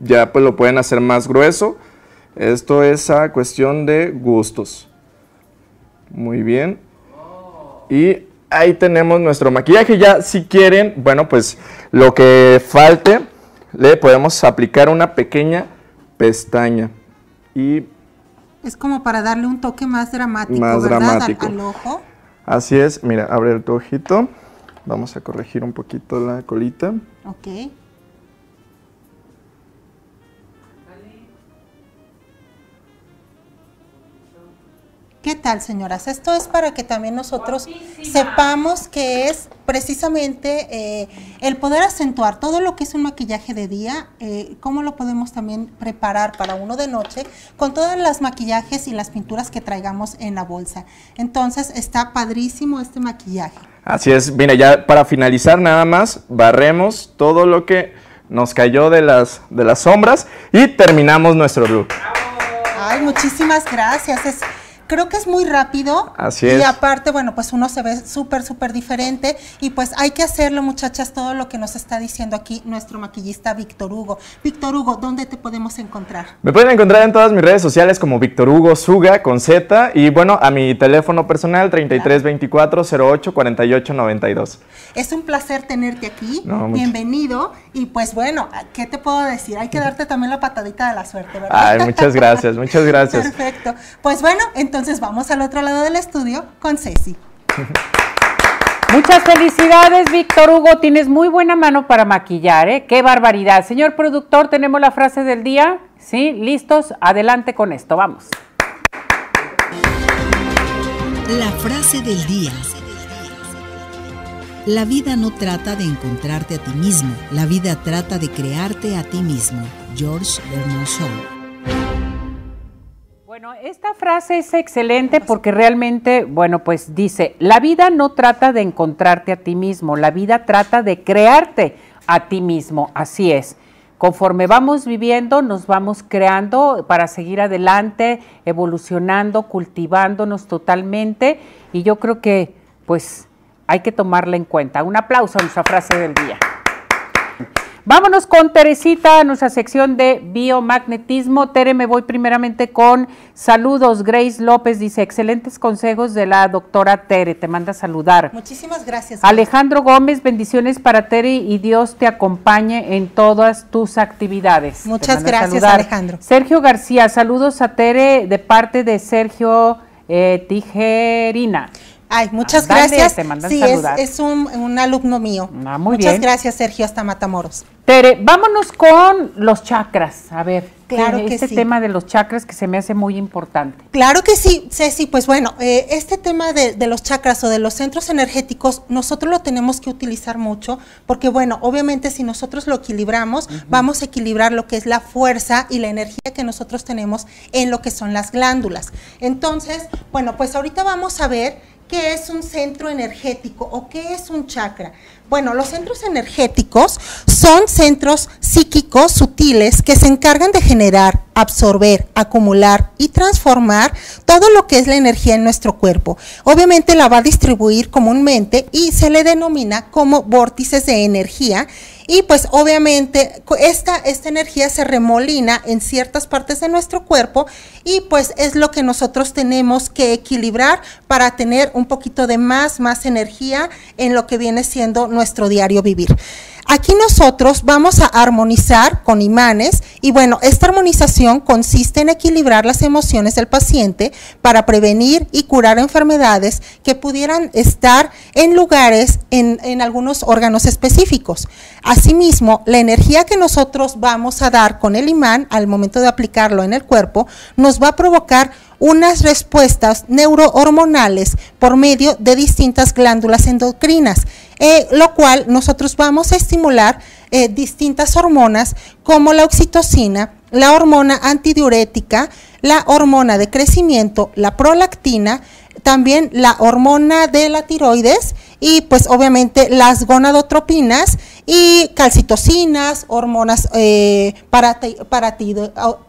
ya pues lo pueden hacer más grueso. Esto es a cuestión de gustos. Muy bien. Y ahí tenemos nuestro maquillaje. Ya si quieren, bueno, pues lo que falte, le podemos aplicar una pequeña pestaña. Y Es como para darle un toque más dramático, Más ¿verdad? Al- dramático. Al, ojo. así es, mira, abre tu ojito. Vamos a corregir un poquito la colita. Ok. ¿Qué tal, señoras? Esto es para que también nosotros sepamos que es precisamente eh, el poder acentuar todo lo que es un maquillaje de día, eh, cómo lo podemos también preparar para uno de noche con todas las maquillajes y las pinturas que traigamos en la bolsa. Entonces está padrísimo este maquillaje. Así es, mira, ya para finalizar nada más, barremos todo lo que nos cayó de las, de las sombras y terminamos nuestro look. Ay, muchísimas gracias. Es, creo que es muy rápido. Así Y es. aparte, bueno, pues uno se ve súper, súper diferente. Y pues hay que hacerlo, muchachas, todo lo que nos está diciendo aquí nuestro maquillista Víctor Hugo. Víctor Hugo, ¿dónde te podemos encontrar? Me pueden encontrar en todas mis redes sociales como Víctor Hugo Suga con Z y bueno, a mi teléfono personal 3324 08 48 92. Es un placer tenerte aquí. No, Bienvenido. Y pues bueno, ¿qué te puedo decir? Hay que darte también la patadita de la suerte, ¿verdad? Ay, muchas gracias, [laughs] muchas gracias. Perfecto. Pues bueno, entonces vamos al otro lado del estudio con Ceci. [laughs] Muchas felicidades, Víctor Hugo. Tienes muy buena mano para maquillar, ¿eh? Qué barbaridad. Señor productor, tenemos la frase del día. ¿Sí? ¿Listos? Adelante con esto. Vamos. La frase del día. La vida no trata de encontrarte a ti mismo, la vida trata de crearte a ti mismo. George Bernard Shaw. Bueno, esta frase es excelente porque realmente, bueno, pues dice, la vida no trata de encontrarte a ti mismo, la vida trata de crearte a ti mismo, así es. Conforme vamos viviendo, nos vamos creando para seguir adelante, evolucionando, cultivándonos totalmente y yo creo que pues hay que tomarla en cuenta. Un aplauso a nuestra frase del día. Vámonos con Teresita, a nuestra sección de biomagnetismo. Tere, me voy primeramente con saludos. Grace López dice, excelentes consejos de la doctora Tere, te manda a saludar. Muchísimas gracias. Alejandro Gómez, bendiciones para Tere y Dios te acompañe en todas tus actividades. Muchas gracias. Alejandro. Sergio García, saludos a Tere de parte de Sergio eh, Tijerina. Ay, muchas Ándale, gracias. te mandan sí, es, saludar. es un, un alumno mío. Ah, muy muchas bien. gracias, Sergio, hasta Matamoros. Tere, vámonos con los chakras. A ver, Claro que este sí. tema de los chakras que se me hace muy importante. Claro que sí, Ceci. Pues bueno, eh, este tema de, de los chakras o de los centros energéticos, nosotros lo tenemos que utilizar mucho, porque bueno, obviamente si nosotros lo equilibramos, vamos a equilibrar lo que es la fuerza y la energía que nosotros tenemos en lo que son las glándulas. Entonces, bueno, pues ahorita vamos a ver qué es un centro energético o qué es un chakra. Bueno, los centros energéticos son centros psíquicos sutiles que se encargan de generar, absorber, acumular y transformar todo lo que es la energía en nuestro cuerpo. Obviamente la va a distribuir comúnmente y se le denomina como vórtices de energía y pues obviamente esta, esta energía se remolina en ciertas partes de nuestro cuerpo y pues es lo que nosotros tenemos que equilibrar para tener un poquito de más, más energía en lo que viene siendo nuestro diario vivir. Aquí nosotros vamos a armonizar con imanes y bueno, esta armonización consiste en equilibrar las emociones del paciente para prevenir y curar enfermedades que pudieran estar en lugares, en, en algunos órganos específicos. Asimismo, la energía que nosotros vamos a dar con el imán al momento de aplicarlo en el cuerpo nos va a provocar unas respuestas neurohormonales por medio de distintas glándulas endocrinas, eh, lo cual nosotros vamos a estimular eh, distintas hormonas como la oxitocina, la hormona antidiurética, la hormona de crecimiento, la prolactina, también la hormona de la tiroides y pues obviamente las gonadotropinas y calcitocinas, hormonas eh,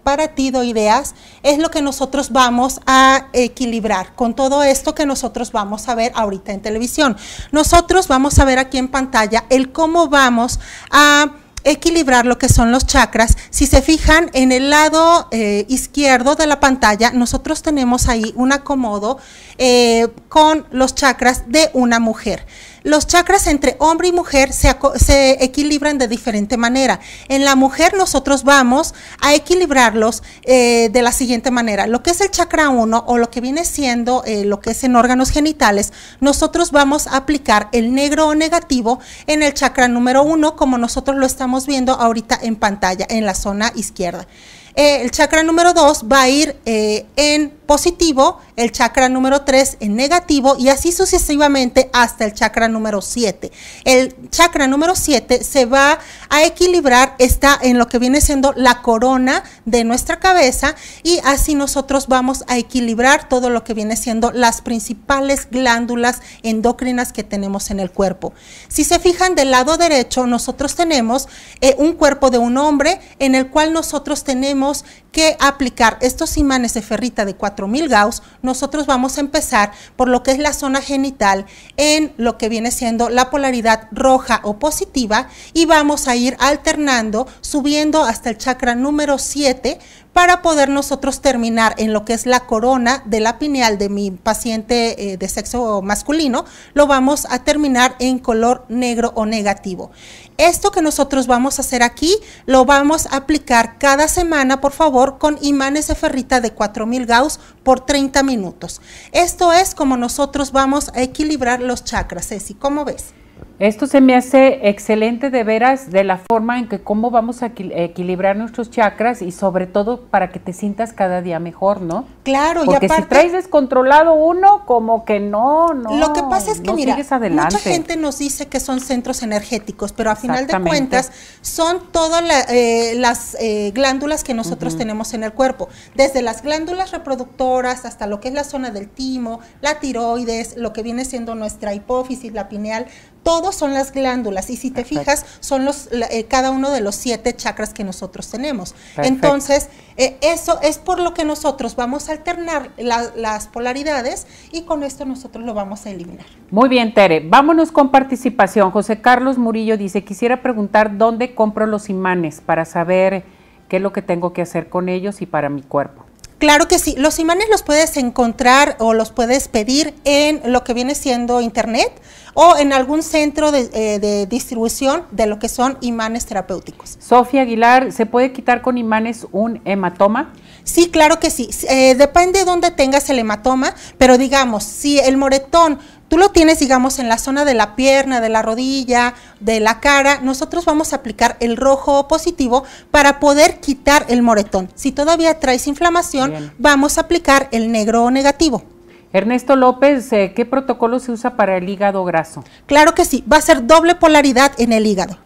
paratidoideas, es lo que nosotros vamos a equilibrar con todo esto que nosotros vamos a ver ahorita en televisión. Nosotros vamos a ver aquí en pantalla el cómo vamos a equilibrar lo que son los chakras. Si se fijan en el lado eh, izquierdo de la pantalla, nosotros tenemos ahí un acomodo eh, con los chakras de una mujer los chakras entre hombre y mujer se, equilibran de diferente manera. En la mujer nosotros vamos a equilibrarlos eh, de la siguiente manera. Lo que es el chakra 1 o lo que viene siendo eh, lo que es en órganos genitales, nosotros vamos a aplicar el negro o negativo en el chakra número 1 como nosotros lo estamos viendo ahorita en pantalla, en la zona izquierda. Eh, el chakra número 2 va a ir en positivo, el chakra número 3 en negativo y así sucesivamente hasta el chakra número 7. El chakra número 7 se va a equilibrar, está en lo que viene siendo la corona de nuestra cabeza y así nosotros vamos a equilibrar todo lo que viene siendo las principales glándulas endocrinas que tenemos en el cuerpo. Si se fijan del lado derecho, nosotros tenemos eh, un cuerpo de un hombre en el cual nosotros tenemos que aplicar estos imanes de ferrita de 4000 Gauss, nosotros vamos a empezar por lo que es la zona genital en lo que viene siendo la polaridad roja o positiva y vamos a ir alternando, subiendo hasta el chakra número 7 para poder nosotros terminar en lo que es la corona de la pineal de mi paciente eh, de sexo masculino, lo vamos a terminar en color negro o negativo. Esto que nosotros vamos a hacer aquí lo vamos a aplicar cada semana, por favor, con imanes de ferrita de 4000 Gauss por 30 minutos. Esto es como nosotros vamos a equilibrar los chakras, Ceci, ¿cómo ves? Esto se me hace excelente de veras de la forma en que cómo vamos a equilibrar nuestros chakras y sobre todo para que te sientas cada día mejor, ¿no? Claro, Porque y aparte, si traes descontrolado uno, como que no, no. Lo que pasa es que mira, mucha gente nos dice que son centros energéticos, pero a final de cuentas son todas eh, las eh, glándulas que nosotros tenemos en el cuerpo, desde las glándulas reproductoras hasta lo que es la zona del timo, la tiroides, lo que viene siendo nuestra hipófisis, la pineal, todos son las glándulas y si te fijas son los eh, cada uno de los siete chakras que nosotros tenemos. Entonces eh, eso es por lo que nosotros vamos a alternar las polaridades y con esto nosotros lo vamos a eliminar. Muy bien, Tere. Vámonos con participación. José Carlos Murillo dice, quisiera preguntar dónde compro los imanes para saber qué es lo que tengo que hacer con ellos y para mi cuerpo. Claro que sí, los imanes los puedes encontrar o los puedes pedir en lo que viene siendo internet o en algún centro de, eh, distribución de lo que son imanes terapéuticos. Sofía Aguilar, ¿se puede quitar con imanes un hematoma? Sí, claro que sí. Eh, depende de dónde tengas el hematoma, pero digamos, si el moretón tú lo tienes, digamos, en la zona de la pierna, de la rodilla, de la cara, nosotros vamos a aplicar el rojo positivo para poder quitar el moretón. Si todavía traes inflamación, vamos a aplicar el negro negativo. Ernesto López, eh, ¿qué protocolo se usa para el hígado graso? Claro que sí, va a ser doble polaridad en el hígado.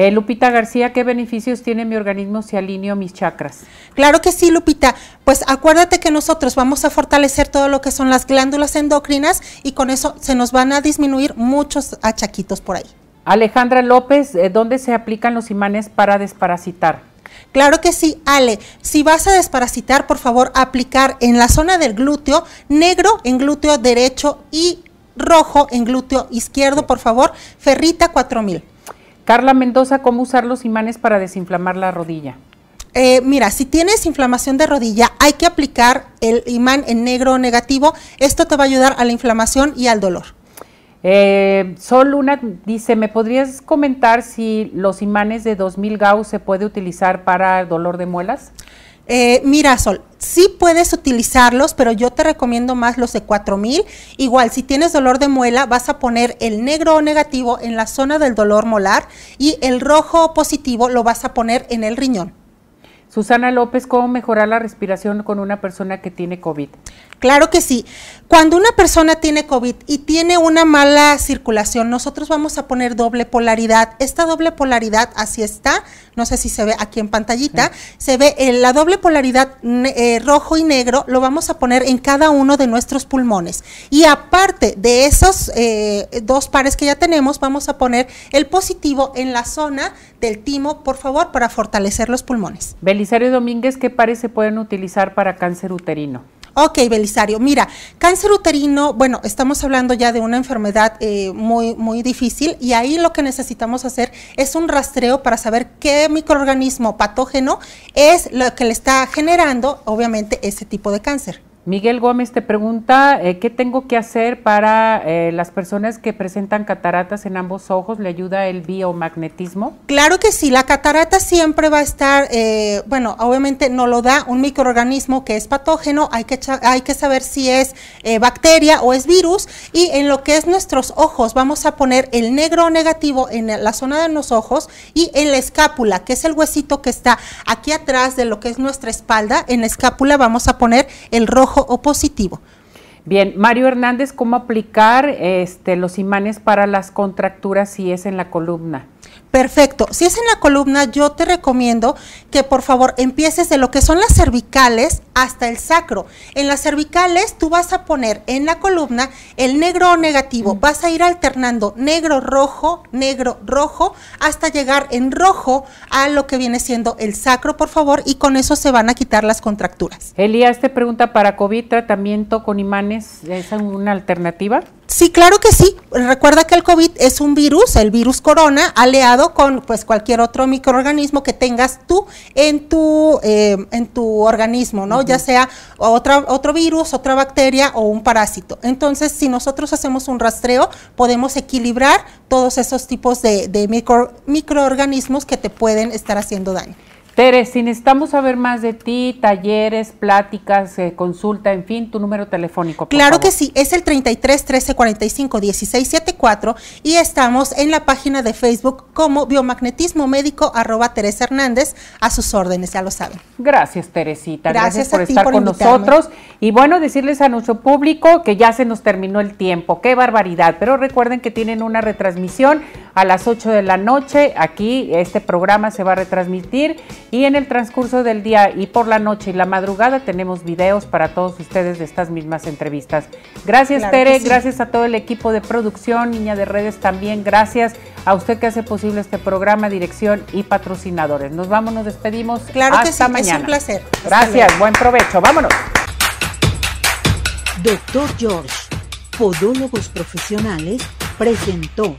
Eh, Lupita García, ¿qué beneficios tiene mi organismo si alineo mis chakras? Claro que sí, Lupita. Pues acuérdate que nosotros vamos a fortalecer todo lo que son las glándulas endocrinas y con eso se nos van a disminuir muchos achaquitos por ahí. Alejandra López, eh, ¿dónde se aplican los imanes para desparasitar? Claro que sí, Ale. Si vas a desparasitar, por favor, aplicar en la zona del glúteo, negro en glúteo derecho y rojo en glúteo izquierdo, por favor, ferrita 4000. Carla Mendoza, ¿cómo usar los imanes para desinflamar la rodilla? Eh, mira, si tienes inflamación de rodilla, hay que aplicar el imán en negro o negativo. Esto te va a ayudar a la inflamación y al dolor. Eh, Sol Luna dice, ¿me podrías comentar si los imanes de 2000 Gauss se puede utilizar para dolor de muelas? Eh, mira, Sol, sí puedes utilizarlos, pero yo te recomiendo más los de 4000. Igual, si tienes dolor de muela, vas a poner el negro o negativo en la zona del dolor molar y el rojo positivo lo vas a poner en el riñón. Susana López, ¿cómo mejorar la respiración con una persona que tiene COVID? Claro que sí. Cuando una persona tiene COVID y tiene una mala circulación, nosotros vamos a poner doble polaridad. Esta doble polaridad, así está, no sé si se ve aquí en pantallita, se ve en la doble polaridad eh, rojo y negro, lo vamos a poner en cada uno de nuestros pulmones. Y aparte de esos eh, dos pares que ya tenemos, vamos a poner el positivo en la zona del timo, por favor, para fortalecer los pulmones. Belisario Domínguez, ¿qué pares se pueden utilizar para cáncer uterino? Ok, Belisario, mira, cáncer uterino, bueno, estamos hablando ya de una enfermedad eh, muy, muy difícil y ahí lo que necesitamos hacer es un rastreo para saber qué microorganismo patógeno es lo que le está generando, obviamente, ese tipo de cáncer. Miguel Gómez te pregunta, eh, ¿qué tengo que hacer para eh, las personas que presentan cataratas en ambos ojos? ¿Le ayuda el biomagnetismo? Claro que sí, la catarata siempre va a estar, eh, bueno, obviamente no lo da un microorganismo que es patógeno, hay que, hay que saber si es bacteria o es virus y en lo que es nuestros ojos vamos a poner el negro negativo en la zona de los ojos y en la escápula, que es el huesito que está aquí atrás de lo que es nuestra espalda, en la escápula vamos a poner el rojo o positivo. Bien, Mario Hernández, ¿cómo aplicar este, los imanes para las contracturas si es en la columna? Perfecto. Si es en la columna, yo te recomiendo que por favor empieces de lo que son las cervicales hasta el sacro. En las cervicales tú vas a poner en la columna el negro o negativo. Vas a ir alternando negro, rojo, negro, rojo, hasta llegar en rojo a lo que viene siendo el sacro, por favor, y con eso se van a quitar las contracturas. Elías te pregunta para COVID, tratamiento con imanes, ¿es una alternativa? Sí, claro que sí. Recuerda que el COVID es un virus, el virus corona, aleado con pues cualquier otro microorganismo que tengas tú en tu, eh, en tu organismo, ¿no? Ya sea otra, otro virus, otra bacteria o un parásito. Entonces, si nosotros hacemos un rastreo, podemos equilibrar todos esos tipos de, de micro, microorganismos que te pueden estar haciendo daño. Tere, si necesitamos saber más de ti, talleres, pláticas, eh, consulta, en fin, tu número telefónico. claro que sí, es el 33 13 45 16 74 y estamos en la página de Facebook como Biomagnetismo Médico arroba Teresa Hernández a sus órdenes, ya lo saben. Gracias, Teresita. Gracias, por estar con nosotros. Y bueno, decirles a nuestro público que ya se nos terminó el tiempo. Qué barbaridad. Pero recuerden que tienen una retransmisión a las 8 de la noche. Aquí este programa se va a retransmitir y en el transcurso del día y por la noche y la madrugada tenemos videos para todos ustedes de estas mismas entrevistas. Gracias Tere, gracias a todo el equipo de producción, Niña de Redes también, gracias a usted que hace posible este programa, dirección y patrocinadores. Nos vamos, nos despedimos. Claro Hasta que sí, mañana. es un placer. gracias, buen provecho, vámonos. Doctor George, Podólogos Profesionales, presentó